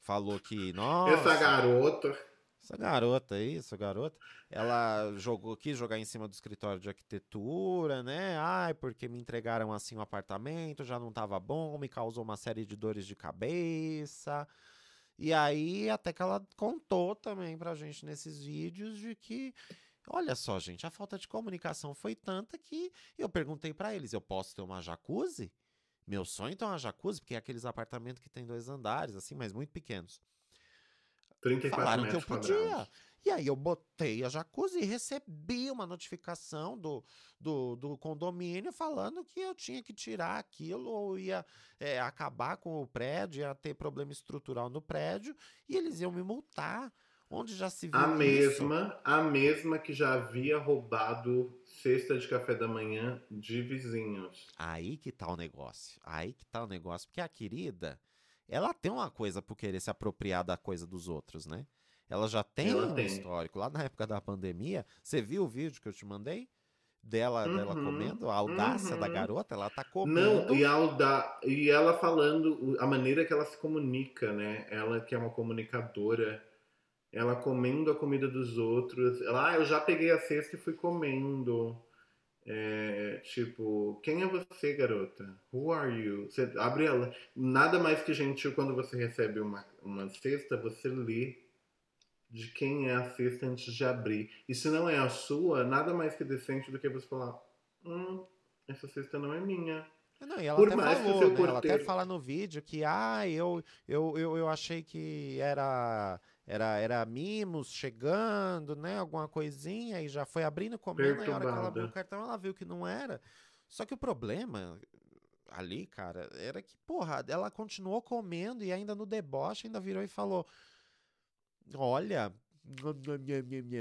Falou que, nossa, Essa garota. Essa garota aí, essa garota, ela jogou, quis jogar em cima do escritório de arquitetura, né? Ai, porque me entregaram assim o apartamento, já não tava bom, me causou uma série de dores de cabeça. E aí, até que ela contou também pra gente nesses vídeos de que, olha só, gente, a falta de comunicação foi tanta que eu perguntei pra eles, eu posso ter uma jacuzzi? Meu sonho então é uma jacuzzi, porque é aqueles apartamentos que tem dois andares, assim, mas muito pequenos. 34 Falaram que eu podia. quadrados. E aí eu botei a jacuzzi e recebi uma notificação do, do, do condomínio falando que eu tinha que tirar aquilo ou ia é, acabar com o prédio, ia ter problema estrutural no prédio e eles iam me multar. Onde já se viu A isso? mesma, a mesma que já havia roubado cesta de café da manhã de vizinhos. Aí que tá o negócio. Aí que tá o negócio. Porque a querida, ela tem uma coisa por querer se apropriar da coisa dos outros, né? Ela já tem Ela um tem. histórico. Lá na época da pandemia, você viu o vídeo que eu te mandei? Dela, dela Uhum, comendo, a audácia da uhum. garota, ela tá Não, comendo. e, a e ela falando a maneira que ela se comunica, né? Ela que é uma comunicadora, ela comendo a comida dos outros. Ela, ah, eu já peguei a cesta e fui comendo. É, tipo, quem é você, garota? Who are you? Você abre ela. Nada mais que gentil quando você recebe uma, uma cesta, você lê de quem é a cesta antes de abrir. E se não é a sua, nada mais que decente do que você falar: hum, essa cesta não é minha. Não, e ela Por até mais que falou, seu né? Ela até porteiro- fala no vídeo que, ah, eu, eu, eu, eu achei que era, era, era mimos chegando, né? Alguma coisinha, e já foi abrindo, comendo, aí a hora que ela abriu o cartão, ela viu que não era. Só que o problema ali, cara, era que, porra, ela continuou comendo e ainda no deboche ainda virou e falou: Olha,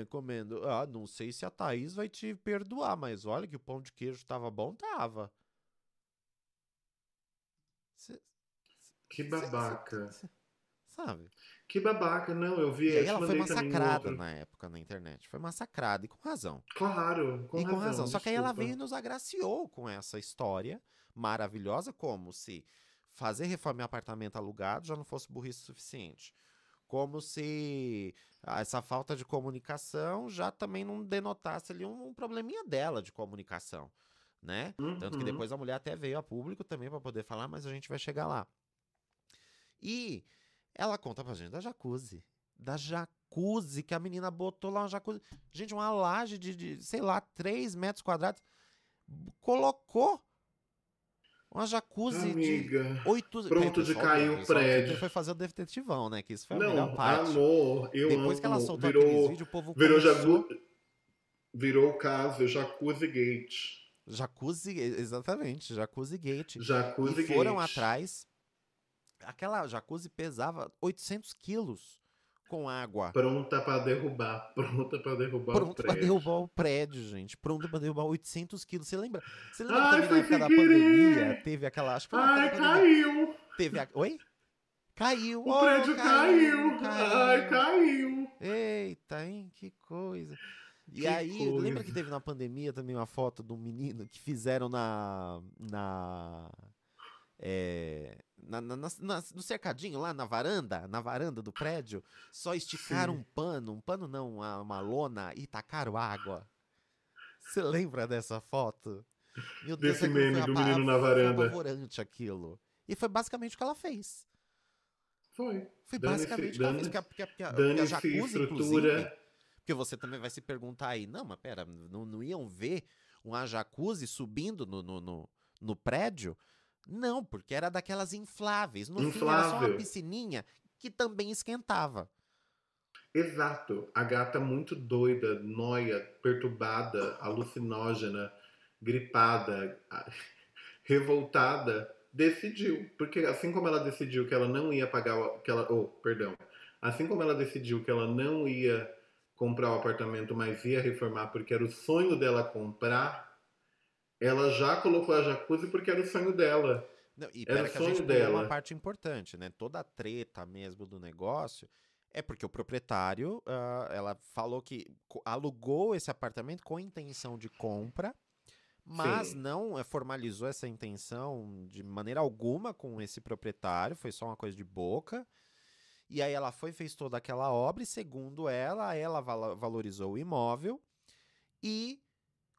comendo. Ah, não sei se a Thaís vai te perdoar, mas olha que o pão de queijo tava bom, tava. Cê- Que babaca. cê- cê- Sabe? Que babaca, não, eu vi. E aí ela foi massacrada na época na internet. Foi massacrada, e com razão. Claro, com e com razão. razão. Só que aí ela veio e nos agraciou com essa história maravilhosa, como se fazer reforma em apartamento alugado já não fosse burrice suficiente. Como se essa falta de comunicação já também não denotasse ali um, um probleminha dela de comunicação, né? Uhum. Tanto que depois a mulher até veio a público também para poder falar, mas a gente vai chegar lá. E ela conta pra gente da jacuzzi. Da jacuzzi, que a menina botou lá uma jacuzzi. Gente, uma laje de, de sei lá, 3 metros quadrados. Colocou uma jacuzzi Amiga. de 8... Pronto de cair o prédio. foi fazer o detetivão, né? Que isso foi a Não, melhor parte. amor, eu Depois que ela amo. soltou virou, aqueles vídeos, o povo virou, começou... jacu... virou o caso Jacuzzi Gate. Jacuzzi, exatamente, Jacuzzi Gate. Jacuzzi e foram Gate. atrás. Aquela jacuzzi pesava 800 quilos com água. Pronta pra derrubar. Pronta pra derrubar o Pronto pra prédio. derrubar o prédio, gente. Pronto pra derrubar 800 quilos. Você lembra? Você lembra Ai, também da pandemia? Teve aquela. Acho que Ai, caiu. Teve a... Oi? Caiu. O oh, prédio caiu. Ai, caiu. Eita, hein? Que coisa. E Que aí, coisa. lembra que teve na pandemia também uma foto um menino que fizeram na. na. é, na, na- na- no cercadinho lá na varanda, na varanda do prédio, só esticaram Sim. um pano, um pano não, uma, uma lona e tacaram água. Você lembra dessa foto? Meu Desse aquilo foi meme do menino na foi varanda. apavorante aquilo. E foi basicamente o que ela fez. Foi. Foi Dane-se- basicamente o que ela fez. dane- Porque, a- porque, a- porque a- porque a jacuzzi, inclusive, porque você também vai se perguntar aí, não, mas pera, não, não iam ver uma jacuzzi subindo no, no, no, no prédio? Não, porque era daquelas infláveis. No fim era só uma Inflável. piscininha que também esquentava. Exato. A gata muito doida, noia, perturbada, alucinógena, gripada, revoltada, decidiu. Porque assim como ela decidiu que ela não ia pagar o, que ela, oh, perdão. Assim como ela decidiu que ela não ia comprar o apartamento, mas ia reformar porque era o sonho dela comprar, ela já colocou a jacuzzi porque era o sonho dela. Não, e Era pera o que a gente dela. uma parte importante, né? Toda a treta mesmo do negócio é porque o proprietário, ah, ela falou que alugou esse apartamento com intenção de compra, mas Sim. não eh, formalizou essa intenção de maneira alguma com esse proprietário, foi só uma coisa de boca. E aí ela foi fez toda aquela obra e segundo ela, ela valorizou o imóvel e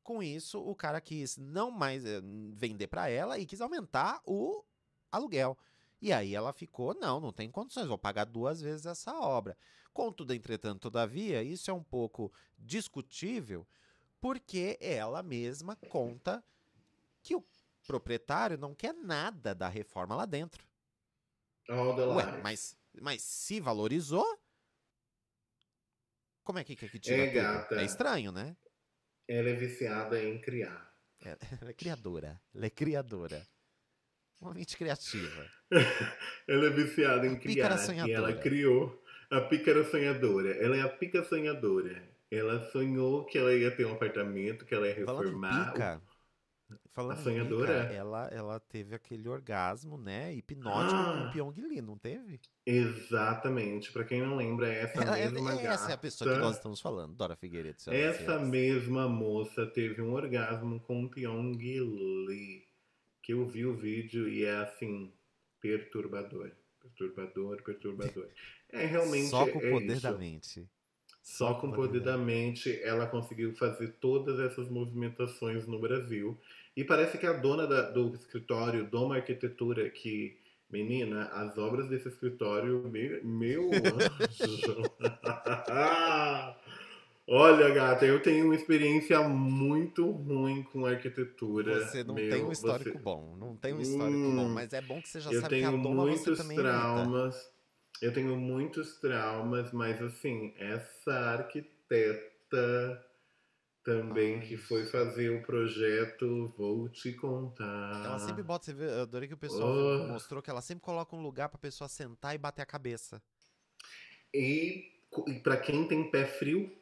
com isso o cara quis não mais eh, vender para ela e quis aumentar o aluguel. E aí ela ficou, não, não tem condições, vou pagar duas vezes essa obra. Contudo, entretanto, todavia, isso é um pouco discutível, porque ela mesma conta que o proprietário não quer nada da reforma lá dentro. The Ué, mas, mas se valorizou, como é que quer que tira É, tudo? É estranho, né? Ela é viciada em criar. É- Ela é criadora. Ela é criadora. Uma mente criativa. Ela é viciada em A criar. E sonhadora. ela criou a pícara sonhadora. Ela é a pica sonhadora. Ela sonhou que ela ia ter um apartamento, que ela ia reformar. pica, falando sonhadora? pica, ela, ela teve aquele orgasmo, né, hipnótico Ah. com o Pyong Lee, não teve? Exatamente. Pra quem não lembra, essa Ela- é- mesma gata. essa é a pessoa que nós estamos falando, Dora Figueiredo. Essa mesma moça teve um orgasmo com o Pyong Lee. Que eu vi o vídeo e é assim, perturbador. Perturbador, perturbador. É realmente. Só com o é poder isso. da mente. Só com o poder da mente ela conseguiu fazer todas essas movimentações no Brasil. E parece que a dona da- do escritório, Doma Arquitetura, que, menina, as obras desse escritório, meu, meu anjo. Olha, gata, eu tenho uma experiência muito ruim com arquitetura. Você não meu, tem um histórico você- bom, não tem um histórico bom, Hum, mas é bom que você já eu sabe que a tenho doma você também traumas. Eu tenho muitos traumas, mas assim, essa arquiteta também que foi fazer o projeto, vou te contar. Ela sempre bota, você vê, eu adorei que o pessoal Oh. mostrou que ela sempre coloca um lugar pra pessoa sentar e bater a cabeça. E, e para quem tem pé frio,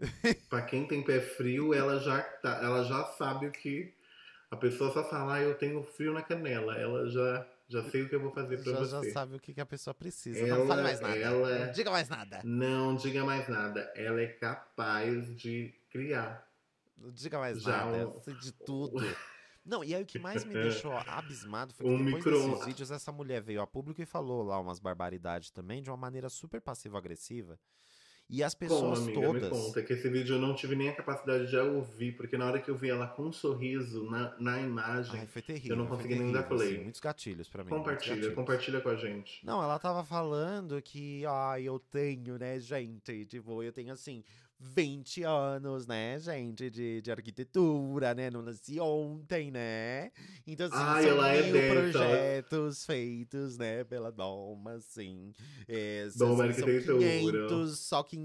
para quem tem pé frio, ela já tá, ela já sabe o que a pessoa só fala, ah, eu tenho frio na canela. Ela já já sei o que eu vou fazer para Já, você. já sabe o que, que a pessoa precisa. Ela- não fale mais nada. ela- Não diga mais nada. Não diga mais nada. Ela é capaz de criar. Não diga mais Já nada. um- de tudo. Não, e aí o que mais me deixou abismado foi que Um depois micro- desses vídeos essa mulher veio a público e falou lá umas barbaridades também, de uma maneira super passivo-agressiva. E as pessoas amiga, todas. me conta, que esse vídeo eu não tive nem a capacidade de ouvir, porque na hora que eu vi ela com um sorriso na, na imagem, Ai, foi terrível. eu não consegui nem dar terrível, assim, play. muitos gatilhos pra mim. compartilha, compartilha com a gente. Não, ela tava falando que, ai, eu tenho, né, gente? Tipo, eu tenho assim, 20 anos, né, gente, de, de arquitetura, né? Não nasci ontem, né? Então, assim, Ai, são é mil projetos feitos, né, pela Doma, assim. É, Doma são Arquitetura. 500, só que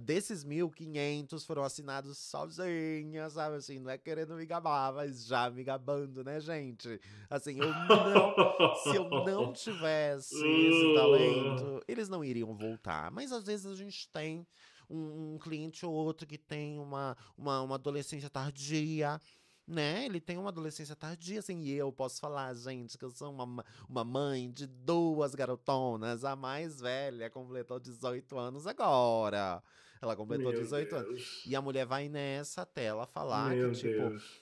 desses 1.500 foram assinados sozinha, sabe? Assim, não é querendo me gabar, mas já me gabando, né, gente? Assim, eu não se eu não tivesse esse talento, eles não iriam voltar. Mas às vezes a gente tem um, um cliente ou outro que tem uma, uma, uma adolescência tardia. Né? Ele tem uma adolescência tardia, assim, e eu posso falar, gente, que eu sou uma, ma- uma mãe de duas garotonas. A mais velha completou 18 anos agora. Ela completou Meu 18 anos. Deus. E a mulher vai nessa até ela falar Meu que, tipo, Deus.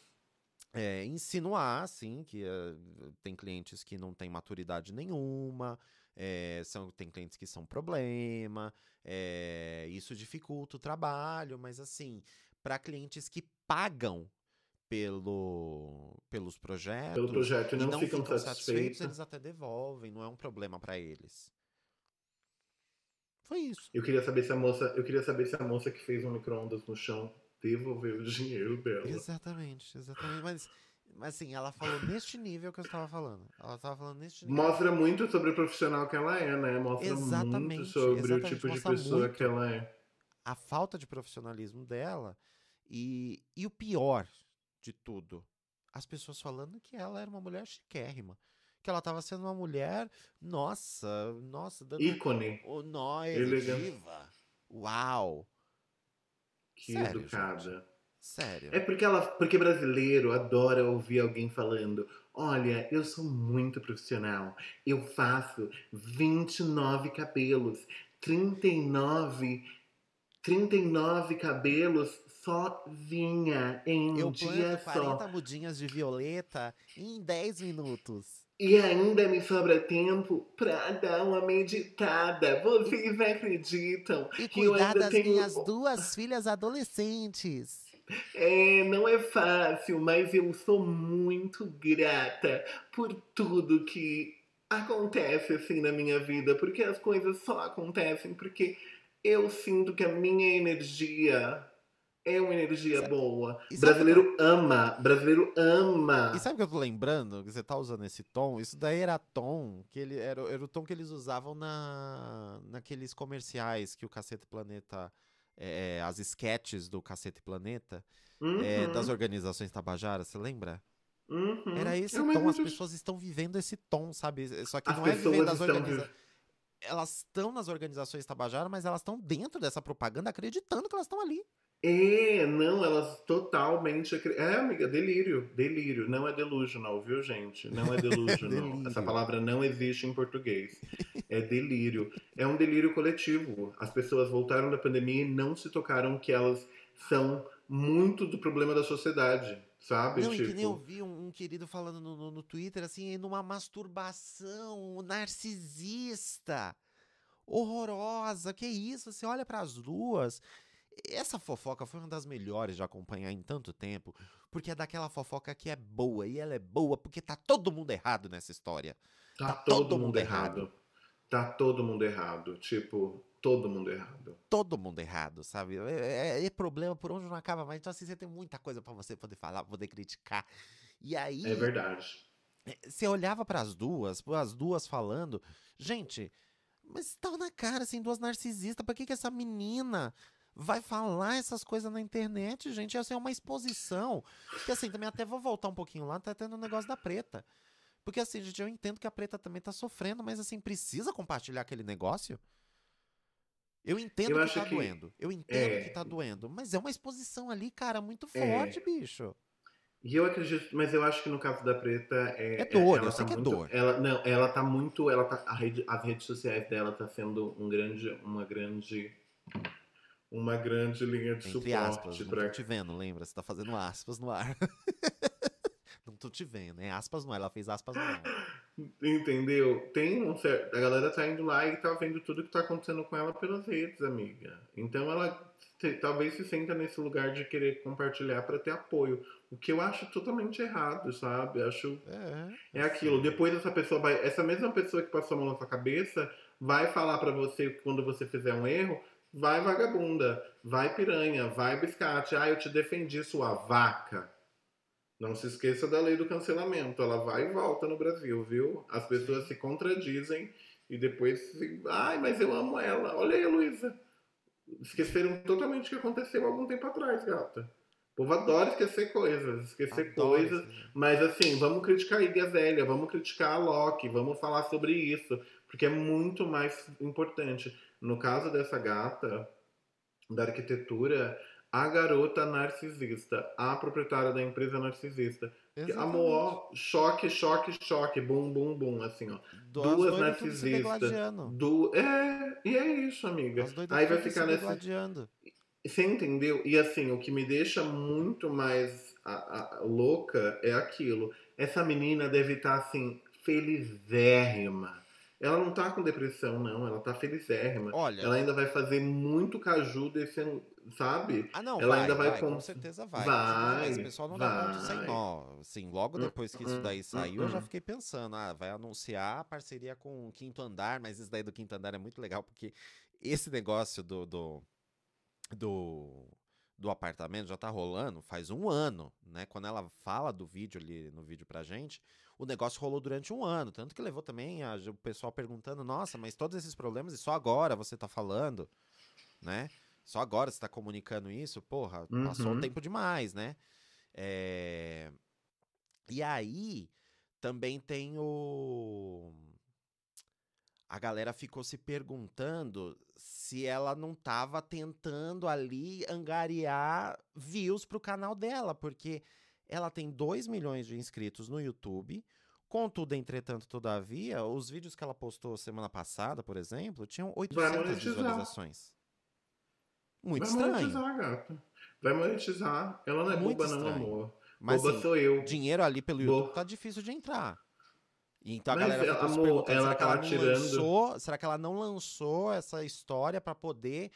é, insinuar, assim, que eh, tem clientes que não têm maturidade nenhuma, eh, são, tem clientes que são problema, eh, isso dificulta o trabalho, mas assim, para clientes que pagam pelo, pelos projetos Pelo projeto não, não ficam, ficam satisfeitos. satisfeitos, eles até devolvem, não é um problema para eles. Foi isso. Eu queria saber se a moça, eu queria saber se a moça que fez um micro-ondas no chão devolveu o dinheiro dela. Exatamente, exatamente. Mas, mas assim, ela falou neste nível que eu estava falando. Ela estava falando neste nível. Mostra muito sobre o profissional que ela é, né? Mostra muito Exatamente, sobre exatamente, o tipo de pessoa muito. que ela é. a falta de profissionalismo dela e, e o pior de tudo, as pessoas falando que ela era uma mulher chiquérrima. Que ela estava sendo uma mulher, nossa, nossa, dando Ícone. o nó diva. Uau! Que Sério, educada. Sério. É porque ela, porque brasileiro adora ouvir alguém falando: "Olha, eu sou muito profissional. Eu faço 29 cabelos, 39 39 cabelos sozinha em um Eu dia planto só. 40 mudinhas de violeta em 10 minutos. E ainda me sobra tempo pra dar uma meditada. Vocês acreditam E eu cuidar das tenho minhas duas filhas adolescentes. É, não é fácil, mas eu sou muito grata por tudo que acontece assim na minha vida, porque as coisas só acontecem porque eu sinto que a minha energia é uma energia Sabe- boa. Brasileiro ama, brasileiro ama. E sabe o que eu tô lembrando? Que você tá usando esse tom? Isso daí era tom que ele era, era o tom que eles usavam na naqueles comerciais que o Cacete Planeta é, as sketches do Cacete Planeta é, Uhum, das organizações Tabajaras, você lembra? uhum. Era esse É o tom, mesmo as pessoas estão vivendo esse tom, sabe? Só que As não é vivendo pessoas as estão organizações. Elas estão nas organizações Tabajara, mas elas estão dentro dessa propaganda acreditando que elas estão ali. É, não, elas totalmente. acre- É, amiga, delírio. Delírio. Não é delusional, viu, gente? Não é delusional. Essa palavra não existe em português. É delírio. É um delírio coletivo. As pessoas voltaram da pandemia e não se tocaram que elas são muito do problema da sociedade, sabe? Não, e que tipo, nem eu vi um, um querido falando no, no- no Twitter, assim, numa masturbação narcisista, horrorosa, que isso? Você olha para as duas. Essa fofoca foi uma das melhores de acompanhar em tanto tempo, porque é daquela fofoca que é boa, e ela é boa porque tá todo mundo errado nessa história. tá, tá todo, todo mundo mundo errado. errado. Tá todo mundo errado. Tipo, todo mundo errado. Todo mundo errado, sabe? É, é- é problema por onde não acaba mais. Então, assim, você tem muita coisa para você poder falar, poder criticar. E aí. É verdade. Você olhava para as duas, as duas falando, gente, mas estava na cara, assim, duas narcisistas, pra que que essa menina vai falar essas coisas na internet, gente? Essa é uma exposição. Porque assim, também até vou voltar um pouquinho lá, tá tendo o negócio da preta. Porque assim, gente, eu entendo que a preta também tá sofrendo, mas assim, precisa compartilhar aquele negócio? Eu entendo Eu que tá que- doendo. Eu entendo é. que tá doendo. Mas é uma exposição ali, cara, muito É. forte, bicho. E eu acredito, mas eu acho que no caso da Preta é. É dor, ela eu sei que é dor. Ela, não, ela tá muito. Ela tá, a rede, as redes sociais dela tá sendo um grande, uma grande. Uma grande linha de Entre suporte aspas, não pra. tô te vendo, lembra? Você tá fazendo aspas no ar. não tô te vendo, né? Aspas não, ela fez aspas não. Entendeu? Tem um certo. A galera tá indo lá e tá vendo tudo que tá acontecendo com ela pelas redes, amiga. Então ela talvez se senta nesse lugar de querer compartilhar pra ter apoio. O que eu acho totalmente errado, sabe? Eu Acho. É. É aquilo. Depois essa pessoa vai. Essa mesma pessoa que passou a mão na sua cabeça vai falar pra você quando você fizer um erro. Vai vagabunda, vai piranha, vai biscate. Ah, eu te defendi, sua vaca. Não se esqueça da lei do cancelamento. Ela vai e volta no Brasil, viu? As pessoas se contradizem e depois se. Ai, mas eu amo ela. Olha aí, Luísa. Esqueceram totalmente o que aconteceu algum tempo atrás, gata. O povo adora esquecer coisas, esquecer Adoro coisas. Mas assim, vamos criticar a Iggy Azalea, vamos criticar a Loki, vamos falar sobre isso, porque é muito mais importante. No caso dessa gata da arquitetura, a garota narcisista, a proprietária da empresa narcisista. Exatamente. Amor, choque, choque, choque, bum, bum, bum, assim, ó. Duas as doidas tudo se narcisistas. Do... É, e é isso, amiga. Aí vai ficar degladiando. você entendeu? E assim, o que me deixa muito mais a- a- louca é aquilo. Essa menina deve estar assim, felizérrima. Ela não tá com depressão, não. Ela tá felizérrima. Olha, Ela ainda vai fazer muito caju desse, ano, sabe? Ah, não, Ela vai, ainda vai vai, com- com certeza vai. Vai, vai. Esse pessoal não dá ponto sem vai. nó. Assim, logo Hum, depois que isso hum, daí hum, saiu, eu já hum. fiquei pensando, ah, vai anunciar a parceria com o Quinto Andar, mas isso daí do Quinto Andar é muito legal, porque esse negócio do, do, do, do apartamento já tá rolando faz um ano, né? Quando ela fala do vídeo ali no vídeo pra gente, o negócio rolou durante um ano, tanto que levou também a- o pessoal perguntando, nossa, mas todos esses problemas e só agora você tá falando, né? Só agora você tá comunicando isso, porra, passou Uhum. um tempo demais, né? É, E aí, também tem o. A galera ficou se perguntando se ela não tava tentando ali angariar views pro canal dela, porque ela tem 2 milhões de inscritos no YouTube. Contudo, entretanto, todavia, os vídeos que ela postou semana passada, por exemplo, tinham 800 monetizar. visualizações. Muito vai estranho. monetizar, gata. Vai monetizar. Ela não é Muito boba, não, estranho. amor. Mas boba assim, sou eu. dinheiro ali pelo. YouTube tá difícil de entrar. Então a Mas, galera se amor, ela será que ela tá não tirando- lançou, será que ela não lançou essa história pra poder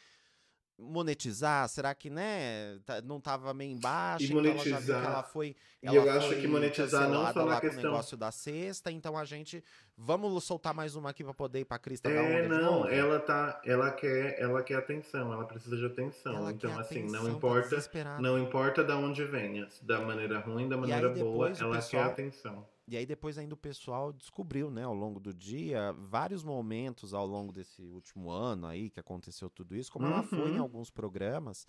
monetizar? Será que, né, tá- não tava meio embaixo, E então ela já viu monetizar. que ela foi E ela eu acho que monetizar não só na lá com o questão- negócio da sexta, então a gente vamos soltar mais uma aqui pra poder ir pra crista É, não, ela tá, ela quer, ela quer atenção, ela precisa de atenção. Ela então assim, atenção, não tá importa, desesperada. não importa da onde venha, da maneira ruim, da maneira boa, ela pessoal- quer atenção. E aí depois ainda o pessoal descobriu, né, ao longo do dia, vários momentos ao longo desse último ano aí que aconteceu tudo isso, como ela foi em Uhum. alguns programas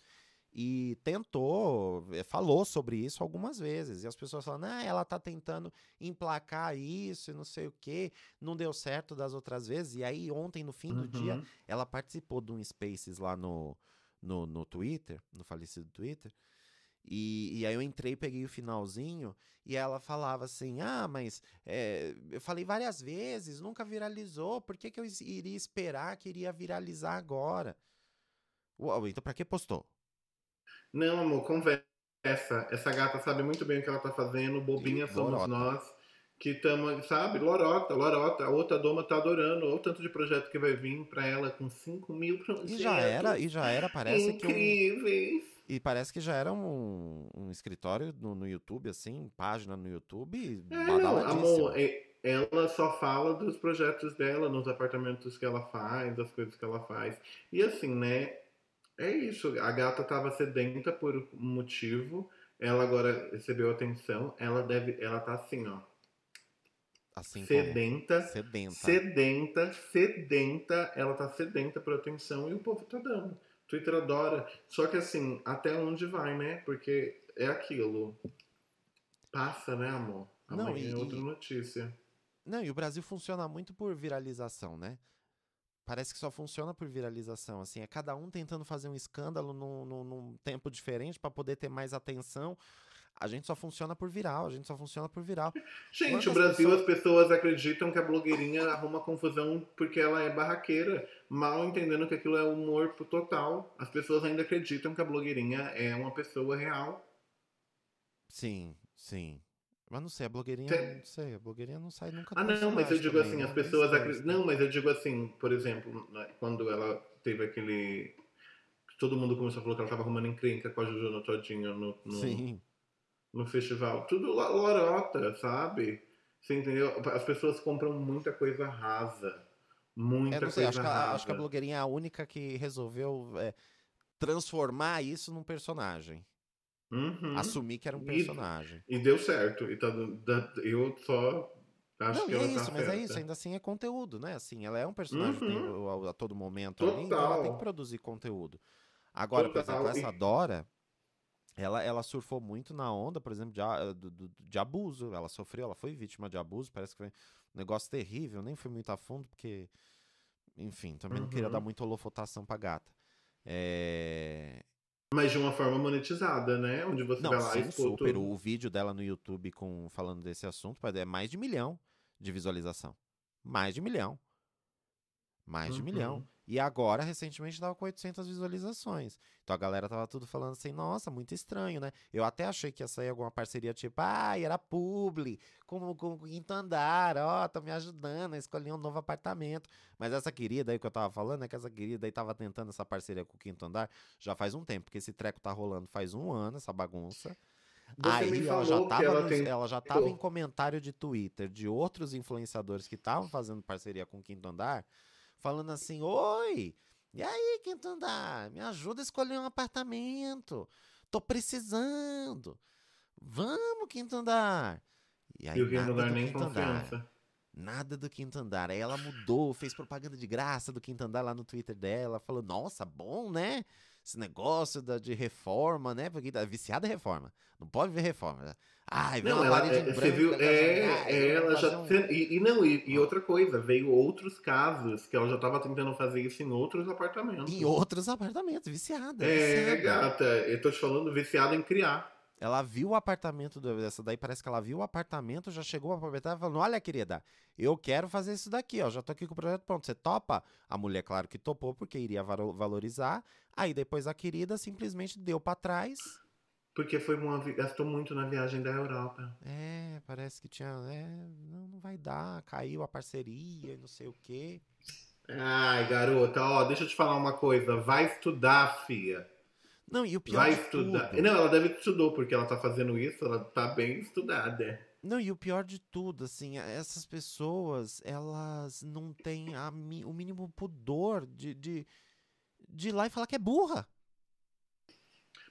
e tentou, eh, falou sobre isso algumas vezes. E as pessoas falando, ah, ela tá tentando emplacar isso e não sei o quê, não deu certo das outras vezes. E aí ontem, no fim do dia, Uhum. ela participou de um Spaces lá no, no, no Twitter, no falecido Twitter. E, e aí eu entrei, peguei o finalzinho e ela falava assim: Ah, mas é, eu falei várias vezes, nunca viralizou, por que, que eu iria esperar que iria viralizar agora? Uau, então pra que postou? Não, amor, conversa. Essa gata sabe muito bem o que ela tá fazendo, bobinha Ih, somos lorota. nós. Que estamos, sabe, lorota, lorota. A outra doma tá adorando. Olha o tanto de projeto que vai vir pra ela com 5 mil projetos. E já era, e já era, parece que um, Incríveis. E parece que já era um, um escritório no, no YouTube, assim, página no YouTube, É, não, amor, ela só fala dos projetos dela, nos apartamentos que ela faz, das coisas que ela faz. E assim, né? É isso. A gata tava sedenta por um motivo. Ela agora recebeu atenção. Ela deve. Ela tá assim, ó. Assim sedenta. sedenta. Sedenta, sedenta, ela tá sedenta por atenção e o povo tá dando. Twitter adora. Só que assim, até onde vai, né? Porque é aquilo. Passa, né, amor? Não, Amanhã e- é outra notícia. Não, e o Brasil funciona muito por viralização, né? Parece que só funciona por viralização, assim, é cada um tentando fazer um escândalo num, num- num tempo diferente pra poder ter mais atenção. A gente só funciona por viral, a gente só funciona por viral. Gente, Quantas o Brasil, pessoas- as pessoas acreditam que a blogueirinha arruma confusão porque ela é barraqueira, mal entendendo que aquilo é humor total. As pessoas ainda acreditam que a blogueirinha é uma pessoa real. Sim, sim. Mas não sei, a blogueirinha, Tem- não sei, a blogueirinha não sai nunca Ah, não, mas eu digo também, assim, né? as pessoas acreditam. Não, mas eu digo assim, por exemplo, né, quando ela teve aquele. Todo mundo começou a falar que ela tava arrumando encrenca com a Juju no Todinho no, no, Sim. No festival. Tudo lo- lorota, sabe? Você entendeu? As pessoas compram muita coisa rasa. Muita Eu não sei, coisa acho que, a, rasa. acho que a blogueirinha é a única que resolveu é, transformar isso num personagem. Uhum. Assumir que era um E- personagem. E deu certo. E tá, da- eu só acho não, que e é ela tá isso, mas é certa. isso, ainda assim é conteúdo, né? Assim, ela é um personagem tem Uhum. o- a, a todo momento ali, então ela tem que produzir conteúdo. Agora, por Total, exemplo, essa e- Dora, ela, ela surfou muito na onda, por exemplo, de, a- do- do- de abuso. Ela sofreu, ela foi vítima de abuso, parece que foi um negócio terrível, nem fui muito a fundo, porque, enfim, também não queria Uhum. dar muita holofotação pra gata. É... Mas de uma forma monetizada, né? Onde você Não, vai lá e sim, expor super. tudo. O vídeo dela no YouTube com, falando desse assunto é mais de milhão de visualização. Mais de milhão. Mais de milhão. E agora, recentemente, tava com 800 visualizações. Então a galera tava tudo falando assim, nossa, muito estranho, né? Eu até achei que ia sair alguma parceria tipo, ai, era publi, com, com o quinto andar, ó, tô me ajudando a escolher um novo apartamento. Mas essa querida aí que eu tava falando, é que essa querida aí tava tentando essa parceria com o quinto andar já faz um tempo, porque esse treco tá rolando faz um ano, essa bagunça. Você Aí ela já tava, ela nos- tem- ela já tava em comentário de Twitter de outros influenciadores que estavam fazendo parceria com o Quinto Andar, falando assim: Oi, e aí, Quinto Andar, me ajuda a escolher um apartamento. Tô precisando. Vamos, Quinto Andar. E aí, E o Quinto nada Andar do nem Quinto Andar. confiança. Nada do Quinto Andar. Aí ela mudou, fez propaganda de graça do Quinto Andar lá no Twitter dela. Falou, nossa, bom, né? Esse negócio da, de reforma, né? Porque tá viciada em reforma. Não pode ver reforma. Ai, vê Não, ela, é, você viu, é, ai, é, ela já, um- e, e não, e, e outra coisa, veio outros casos que ela já tava tentando fazer isso em outros apartamentos. Em outros apartamentos, viciada. É, viciada. gata, eu tô te falando viciada em criar. Ela viu o apartamento dessa daí, parece que ela viu o apartamento, já chegou a proprietária falando: Olha, querida, eu quero fazer isso daqui, ó. Já tô aqui com o projeto pronto. Você topa? A mulher, claro que topou, porque iria valo- valorizar. Aí depois a querida simplesmente deu pra trás. Porque foi uma, gastou muito na viagem da Europa. É, parece que tinha. É, não, não vai dar, caiu a parceria e não sei o quê. Ai, garota, ó, deixa eu te falar uma coisa. Vai estudar, fia. Não, e o pior Vai de estudar. tudo. Não, ela deve estudou, porque ela tá fazendo isso, ela tá bem estudada. Não, e o pior de tudo, assim, essas pessoas, elas não têm a o mínimo pudor de, de, de ir lá e falar que é burra.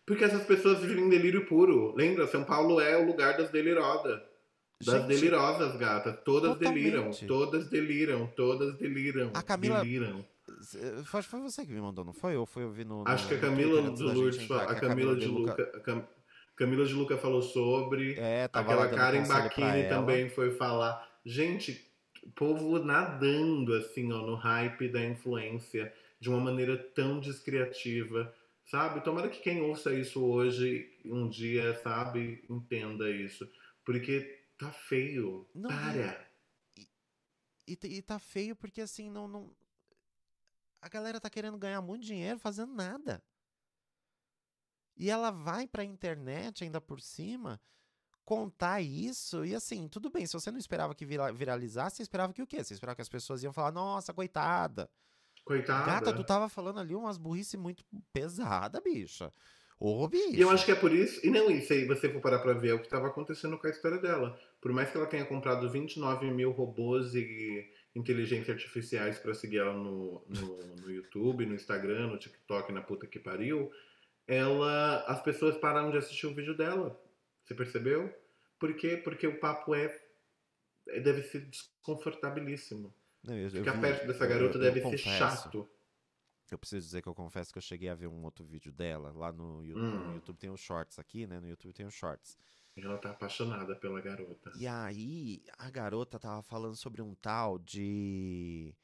Porque essas pessoas vivem em delírio puro. Lembra? São Paulo é o lugar das delirosas. Das Gente, delirosas, gata. Todas deliram. Totalmente. Todas deliram. Todas deliram. A Camila- Deliram. Foi, foi você que me mandou, não foi? Ou foi eu vi no. Acho no- que a Camila de gente Lourdes, a Camila de Luca, a Cam- Camila de Luca falou sobre. É, tava Aquela Karen Bacchini também foi falar. Gente, povo nadando assim, ó, no hype da influência de uma maneira tão descriativa, sabe? Tomara que quem ouça isso hoje, um dia, sabe, entenda isso. Porque tá feio. Não, Para. E, t- e tá feio porque assim, não, não. A galera tá querendo ganhar muito dinheiro fazendo nada. E ela vai pra internet ainda por cima contar isso. E assim, tudo bem, se você não esperava que vira- viralizasse, você esperava que o quê? Você esperava que as pessoas iam falar, nossa, coitada. Coitada. Gata, tu tava falando ali umas burrice muito pesada, bicha. Ô, bicho. E eu acho que é por isso. E não, e se você for parar pra ver é o que estava acontecendo com a história dela. Por mais que ela tenha comprado 29 mil robôs e inteligência artificiais pra seguir ela no, no, no YouTube, no Instagram, no TikTok, na puta que pariu, ela. As pessoas pararam de assistir o vídeo dela. Você percebeu? Por quê? Porque o papo é. é- deve ser desconfortabilíssimo. Não, eu- eu Ficar vi- perto dessa eu- garota eu deve ser confesso. chato. Eu preciso dizer que eu confesso que eu cheguei a ver um outro vídeo dela lá no YouTube. Hum. No YouTube tem os shorts aqui, né? No YouTube tem os shorts. Ela tá apaixonada pela garota. E aí, a garota tava falando sobre um tal de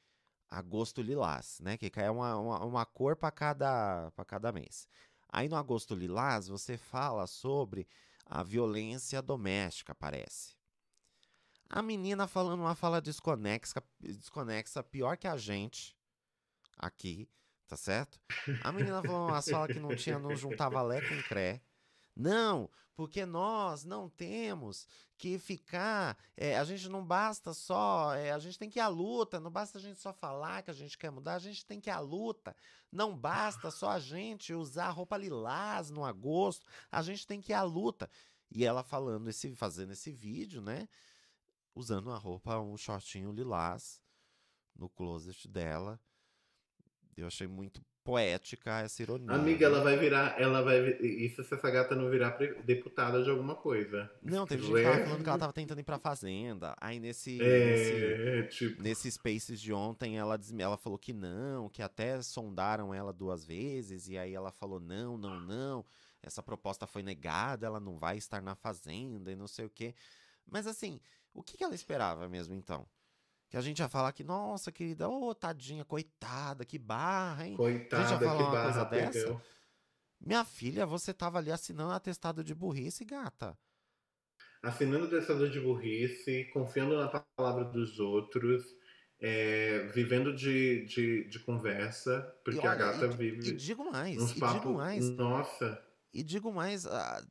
agosto lilás, né? Que é uma, uma, uma cor para cada, pra cada mês. Aí no agosto lilás, você fala sobre a violência doméstica, parece. A menina falando uma fala desconexa, desconexa pior que a gente aqui, tá certo? A menina falando uma fala que não tinha, não juntava lé com cré. Não, porque nós não temos que ficar. é, a gente não basta só. é, a gente tem que ir à luta. Não basta a gente só falar que a gente quer mudar. A gente tem que ir à luta. Não basta só a gente usar roupa lilás no agosto. A gente tem que ir à luta. E ela falando esse, fazendo esse vídeo, né? Usando uma roupa, um shortinho lilás no closet dela. Eu achei muito poética essa ironia. Amiga, ela vai virar. Ela vai. Isso se essa gata não virar deputada de alguma coisa. Não, teve Se gente que tava é- falando que ela tava tentando ir pra fazenda. Aí nesse. nesse É, tipo. Nesse Spaces de ontem, ela, ela falou que não, que até sondaram ela duas vezes, e aí ela falou: não, não, não, essa proposta foi negada, ela não vai estar na Fazenda e não sei o quê. Mas assim, o que, que ela esperava mesmo então? Que a gente ia falar que, nossa, querida, ô tadinha, coitada, que barra, hein? Coitada, falar que uma barra coisa dessa? Minha filha, você tava ali assinando atestado de burrice, gata. Assinando testador de burrice, confiando na palavra dos outros, é, vivendo de, de, de conversa, porque a gata e, vive e digo mais, uns e digo mais, Nossa, E digo mais, ah,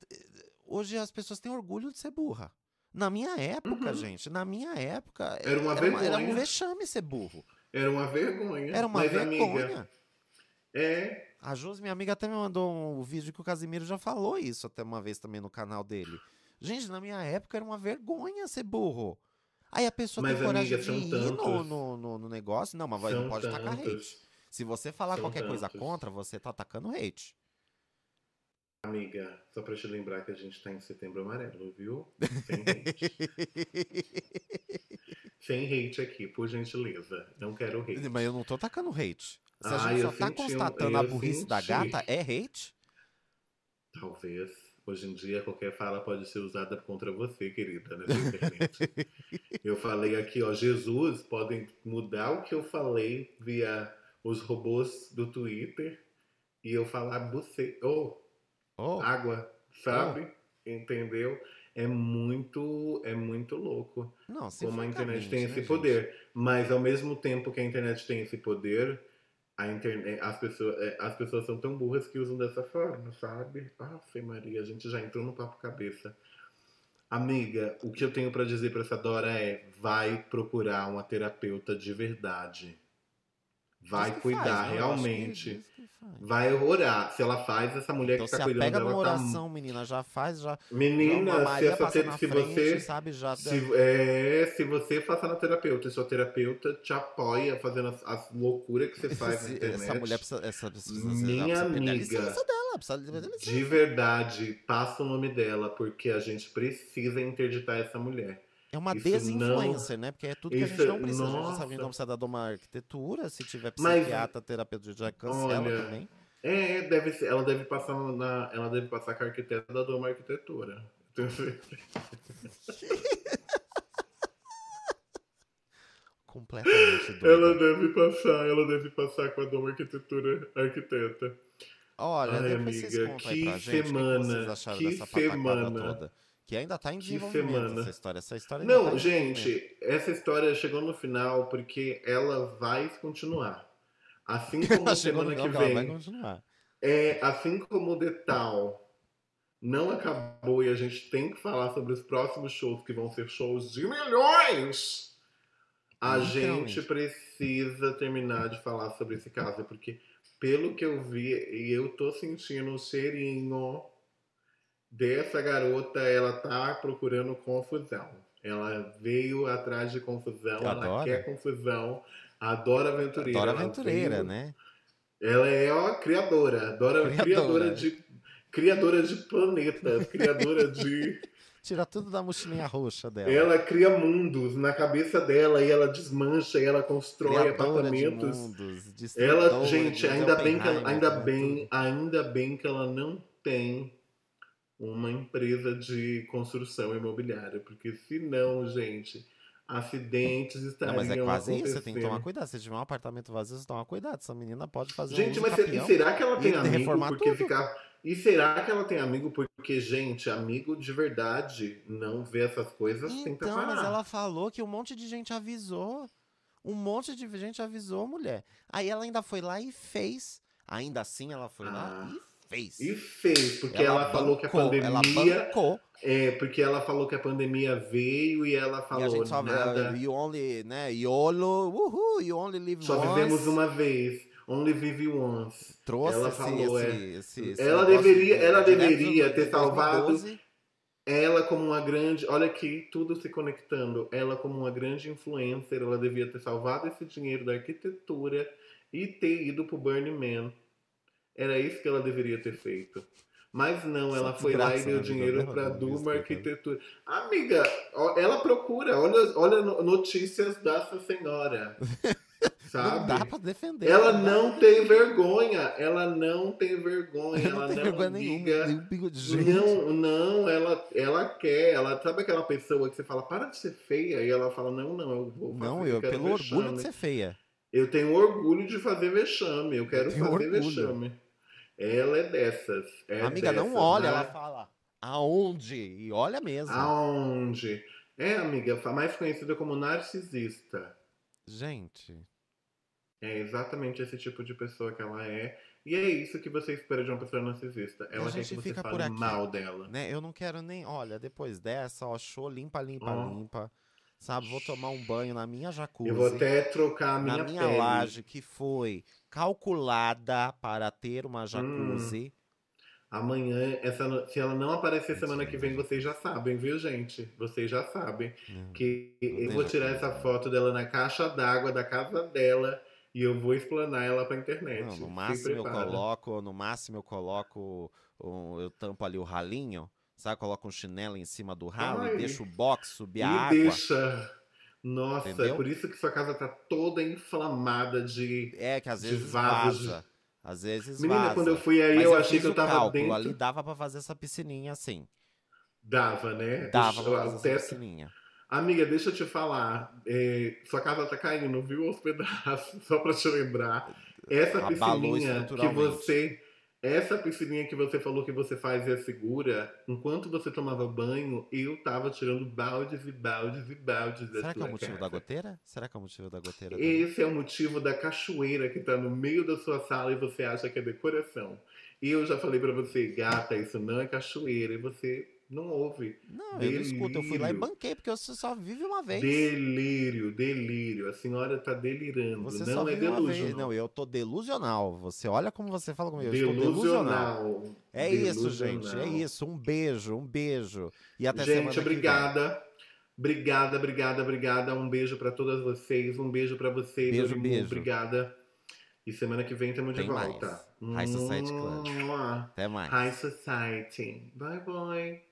hoje as pessoas têm orgulho de ser burra. Na minha época, Uhum. gente, na minha época, Era uma era, era um vergonha. vexame ser burro. era uma vergonha. Era uma Mas, vergonha. amiga, é, A Josi, minha amiga, até me mandou um vídeo que o Casimiro já falou isso até uma vez também no canal dele. Gente, na minha época era uma vergonha ser burro. Aí a pessoa Mas, tem coragem amiga, de ir no, tantos. no, no, no negócio. Não, mas vai, não pode tacar hate. Se você falar qualquer coisa tantos. contra, você tá atacando hate. Amiga, só pra te lembrar que a gente tá em setembro amarelo, viu? Sem hate. Sem hate aqui, por gentileza. Não quero hate. Mas eu não tô atacando hate. Se a Ah, gente só tá senti constatando a burrice da senti. gata, é hate? Talvez. Hoje em dia, qualquer fala pode ser usada contra você, querida, nessa internet. eu falei aqui, ó, Jesus podem mudar o que eu falei via os robôs do Twitter e eu falar você, ou Oh, água, sabe? Entendeu? É muito, é muito louco não, como a internet tem né, esse gente? poder. Mas ao mesmo tempo que a internet tem esse poder, a internet, as, pessoas, é, as pessoas são tão burras que usam dessa forma, sabe? Ah, Maria, a gente já entrou no papo cabeça. Amiga, o que eu tenho pra dizer pra essa Dora é: vai procurar uma terapeuta de verdade. Vai cuidar faz, né? Que realmente. faz. Vai orar. Se ela faz, essa mulher Então que tá se cuidando dela numa tá oração, menina, já faz, já. Menina, uma se, essa passa te- se frente, você sabe, já. se, é, se você faça na terapeuta e sua terapeuta te apoia fazendo as, as loucuras que você faz na internet. essa mulher precisa. Essa, precisa Minha ela precisa amiga. dela, precisa. De verdade, passa o nome dela, porque a gente precisa interditar essa mulher. É uma Isso desinfluencer, né? Porque é tudo que a gente isso- não precisa. A gente nossa. sabe que não precisa dar uma arquitetura. Se tiver Mas- psiquiatra, terapeuta, já cancela Olha, também. É, deve ser, ela deve passar na. Ela deve passar com a arquiteta da Doma Arquitetura. Completamente doida. Ela deve passar, ela deve passar com a Doma Arquitetura Arquiteta. Olha, Ai, amiga, que gente que semana, vocês acharam que dessa pataquada semana. toda. Que ainda tá em desenvolvimento essa história. Essa história tá Não, desenvolvimento. gente, essa história chegou no final porque ela vai continuar. Assim como no semana que ela vai vem, continuar. é, assim como o Detal não acabou e a gente tem que falar sobre os próximos shows que vão ser shows de milhões. A gente precisa terminar de falar sobre esse caso, porque pelo que eu vi, e eu tô sentindo o cheirinho dessa garota, ela tá procurando confusão. Ela veio atrás de confusão, ela Adora. quer confusão, adora aventureira. Dora ela Aventureira, veio- né? ela é ó, criadora, adora, Criadora. criadora de criadora de planetas, criadora de Tira tudo da mochilinha roxa dela. ela cria mundos na cabeça dela e ela desmancha e ela constrói Criadora de apartamentos. mundos, Ela, gente, de ainda bem que ainda bem, ainda bem que ela não tem uma empresa de construção imobiliária, porque senão, gente, acidentes Não, estariam mas é quase acontecendo. isso, você tem que tomar cuidado. Se tiver um apartamento vazio, você toma cuidado. Essa menina pode fazer um Gente, uso mas se- será que ela tem amigo porque tudo. ficar. E será que ela tem amigo porque, gente, amigo de verdade não vê essas coisas, tenta Então, parar. mas ela falou que um monte de gente avisou. Um monte de gente avisou, mulher. Aí ela ainda foi lá e fez. Ainda assim, ela foi lá Ah. e fez. E fez, porque ela, falou que a pandemia. Ela bancou. É, porque ela falou que a pandemia veio e ela E a falou gente só nada. you only, né? YOLO, uhul, you only live Só once. vivemos uma vez. Only vive once. Trouxe Ela esse, falou, esse, é. esse, esse Ela deveria- de- ela deveria ter de salvado 2012. Ela como uma grande, olha aqui, tudo se conectando. Ela como uma grande influencer, ela devia ter salvado esse dinheiro da arquitetura e ter ido pro Burning Man. Era isso que ela deveria ter feito. Mas não, ela foi lá e deu vida dinheiro visto, Duma. Arquitetura. Amiga, ela procura, olha, olha no- notícias dessa senhora. Não Sabe? dá pra defender. Ela dá. não tem vergonha. Ela não tem vergonha. Ela não tem não vergonha nenhuma. liga. Nenhum de gente. Não, não, ela, ela quer. Ela sabe aquela pessoa que você fala, para de ser feia, e ela fala, não, não, eu vou fazer, Não, eu, pelo vexame. orgulho de ser feia. Eu tenho orgulho de fazer vexame, eu quero tenho fazer orgulho. vexame. Ela é dessas. é Amiga, não dessas, olha, né? ela fala. Aonde? E olha mesmo. Aonde? É, amiga, mais conhecida como narcisista. Gente, É exatamente esse tipo de pessoa que ela é. E é isso que você espera de uma pessoa narcisista. Ela quer que você fale aqui. mal dela. né? Eu não quero nem. Olha, depois dessa, ó, show limpa, limpa, limpa. Sabe, vou tomar um banho na minha jacuzzi. Eu vou até trocar a minha, na minha pele. laje, que foi calculada para ter uma jacuzzi. Amanhã, essa, se ela não aparecer semana que vem, vocês já sabem, viu, gente? Vocês já sabem. Não. Que Não eu vou tirar essa foto dela na caixa d'água da casa dela e eu vou explanar ela pra internet. Não, no máximo eu coloco, no máximo eu coloco, eu tampo ali o ralinho, sabe? Coloco um chinelo em cima do ralo Ai. e deixo o box subir E a água. deixa. Nossa, Entendeu? é por isso que sua casa tá toda inflamada de. É que às de vezes vasos vaza. Às vezes Menina, vaza. quando eu fui aí, Mas eu, achei que eu tava cálculo, dentro. ali dava pra fazer essa piscininha assim. Dava, né? Dava pra o fazer essa teto piscininha. Amiga, deixa eu te falar. é, sua casa tá caindo, viu? Aos pedaços, só pra te lembrar. Essa Abalou piscininha que você. Essa piscininha que você falou que você faz e é segura, enquanto você tomava banho, eu tava tirando baldes e baldes e baldes da Será que é o motivo da casa. goteira? Será que é o motivo da goteira? também? Esse é o motivo da cachoeira que tá no meio da sua sala e você acha que é decoração. E eu já falei pra você, gata, isso não é cachoeira, e você não ouve. Não, eu não escuto. Eu fui lá e delírio. banquei, porque você só vive uma vez. Delírio, delírio. A senhora tá delirando. Você não só é vive uma vez. delusional. Não, eu tô delusional. Você olha como você fala comigo. Delusional. Delusional. É isso, gente. É Delusional. isso. Um beijo, um beijo. E até semana Gente, vem. obrigada. Obrigada, obrigada, obrigada. Um beijo pra todas vocês. Um beijo pra você, Beijo, beijo. Obrigada. E semana que vem estamos de Tem mais. volta. High Society Club. Até mais. High Society. Bye, bye.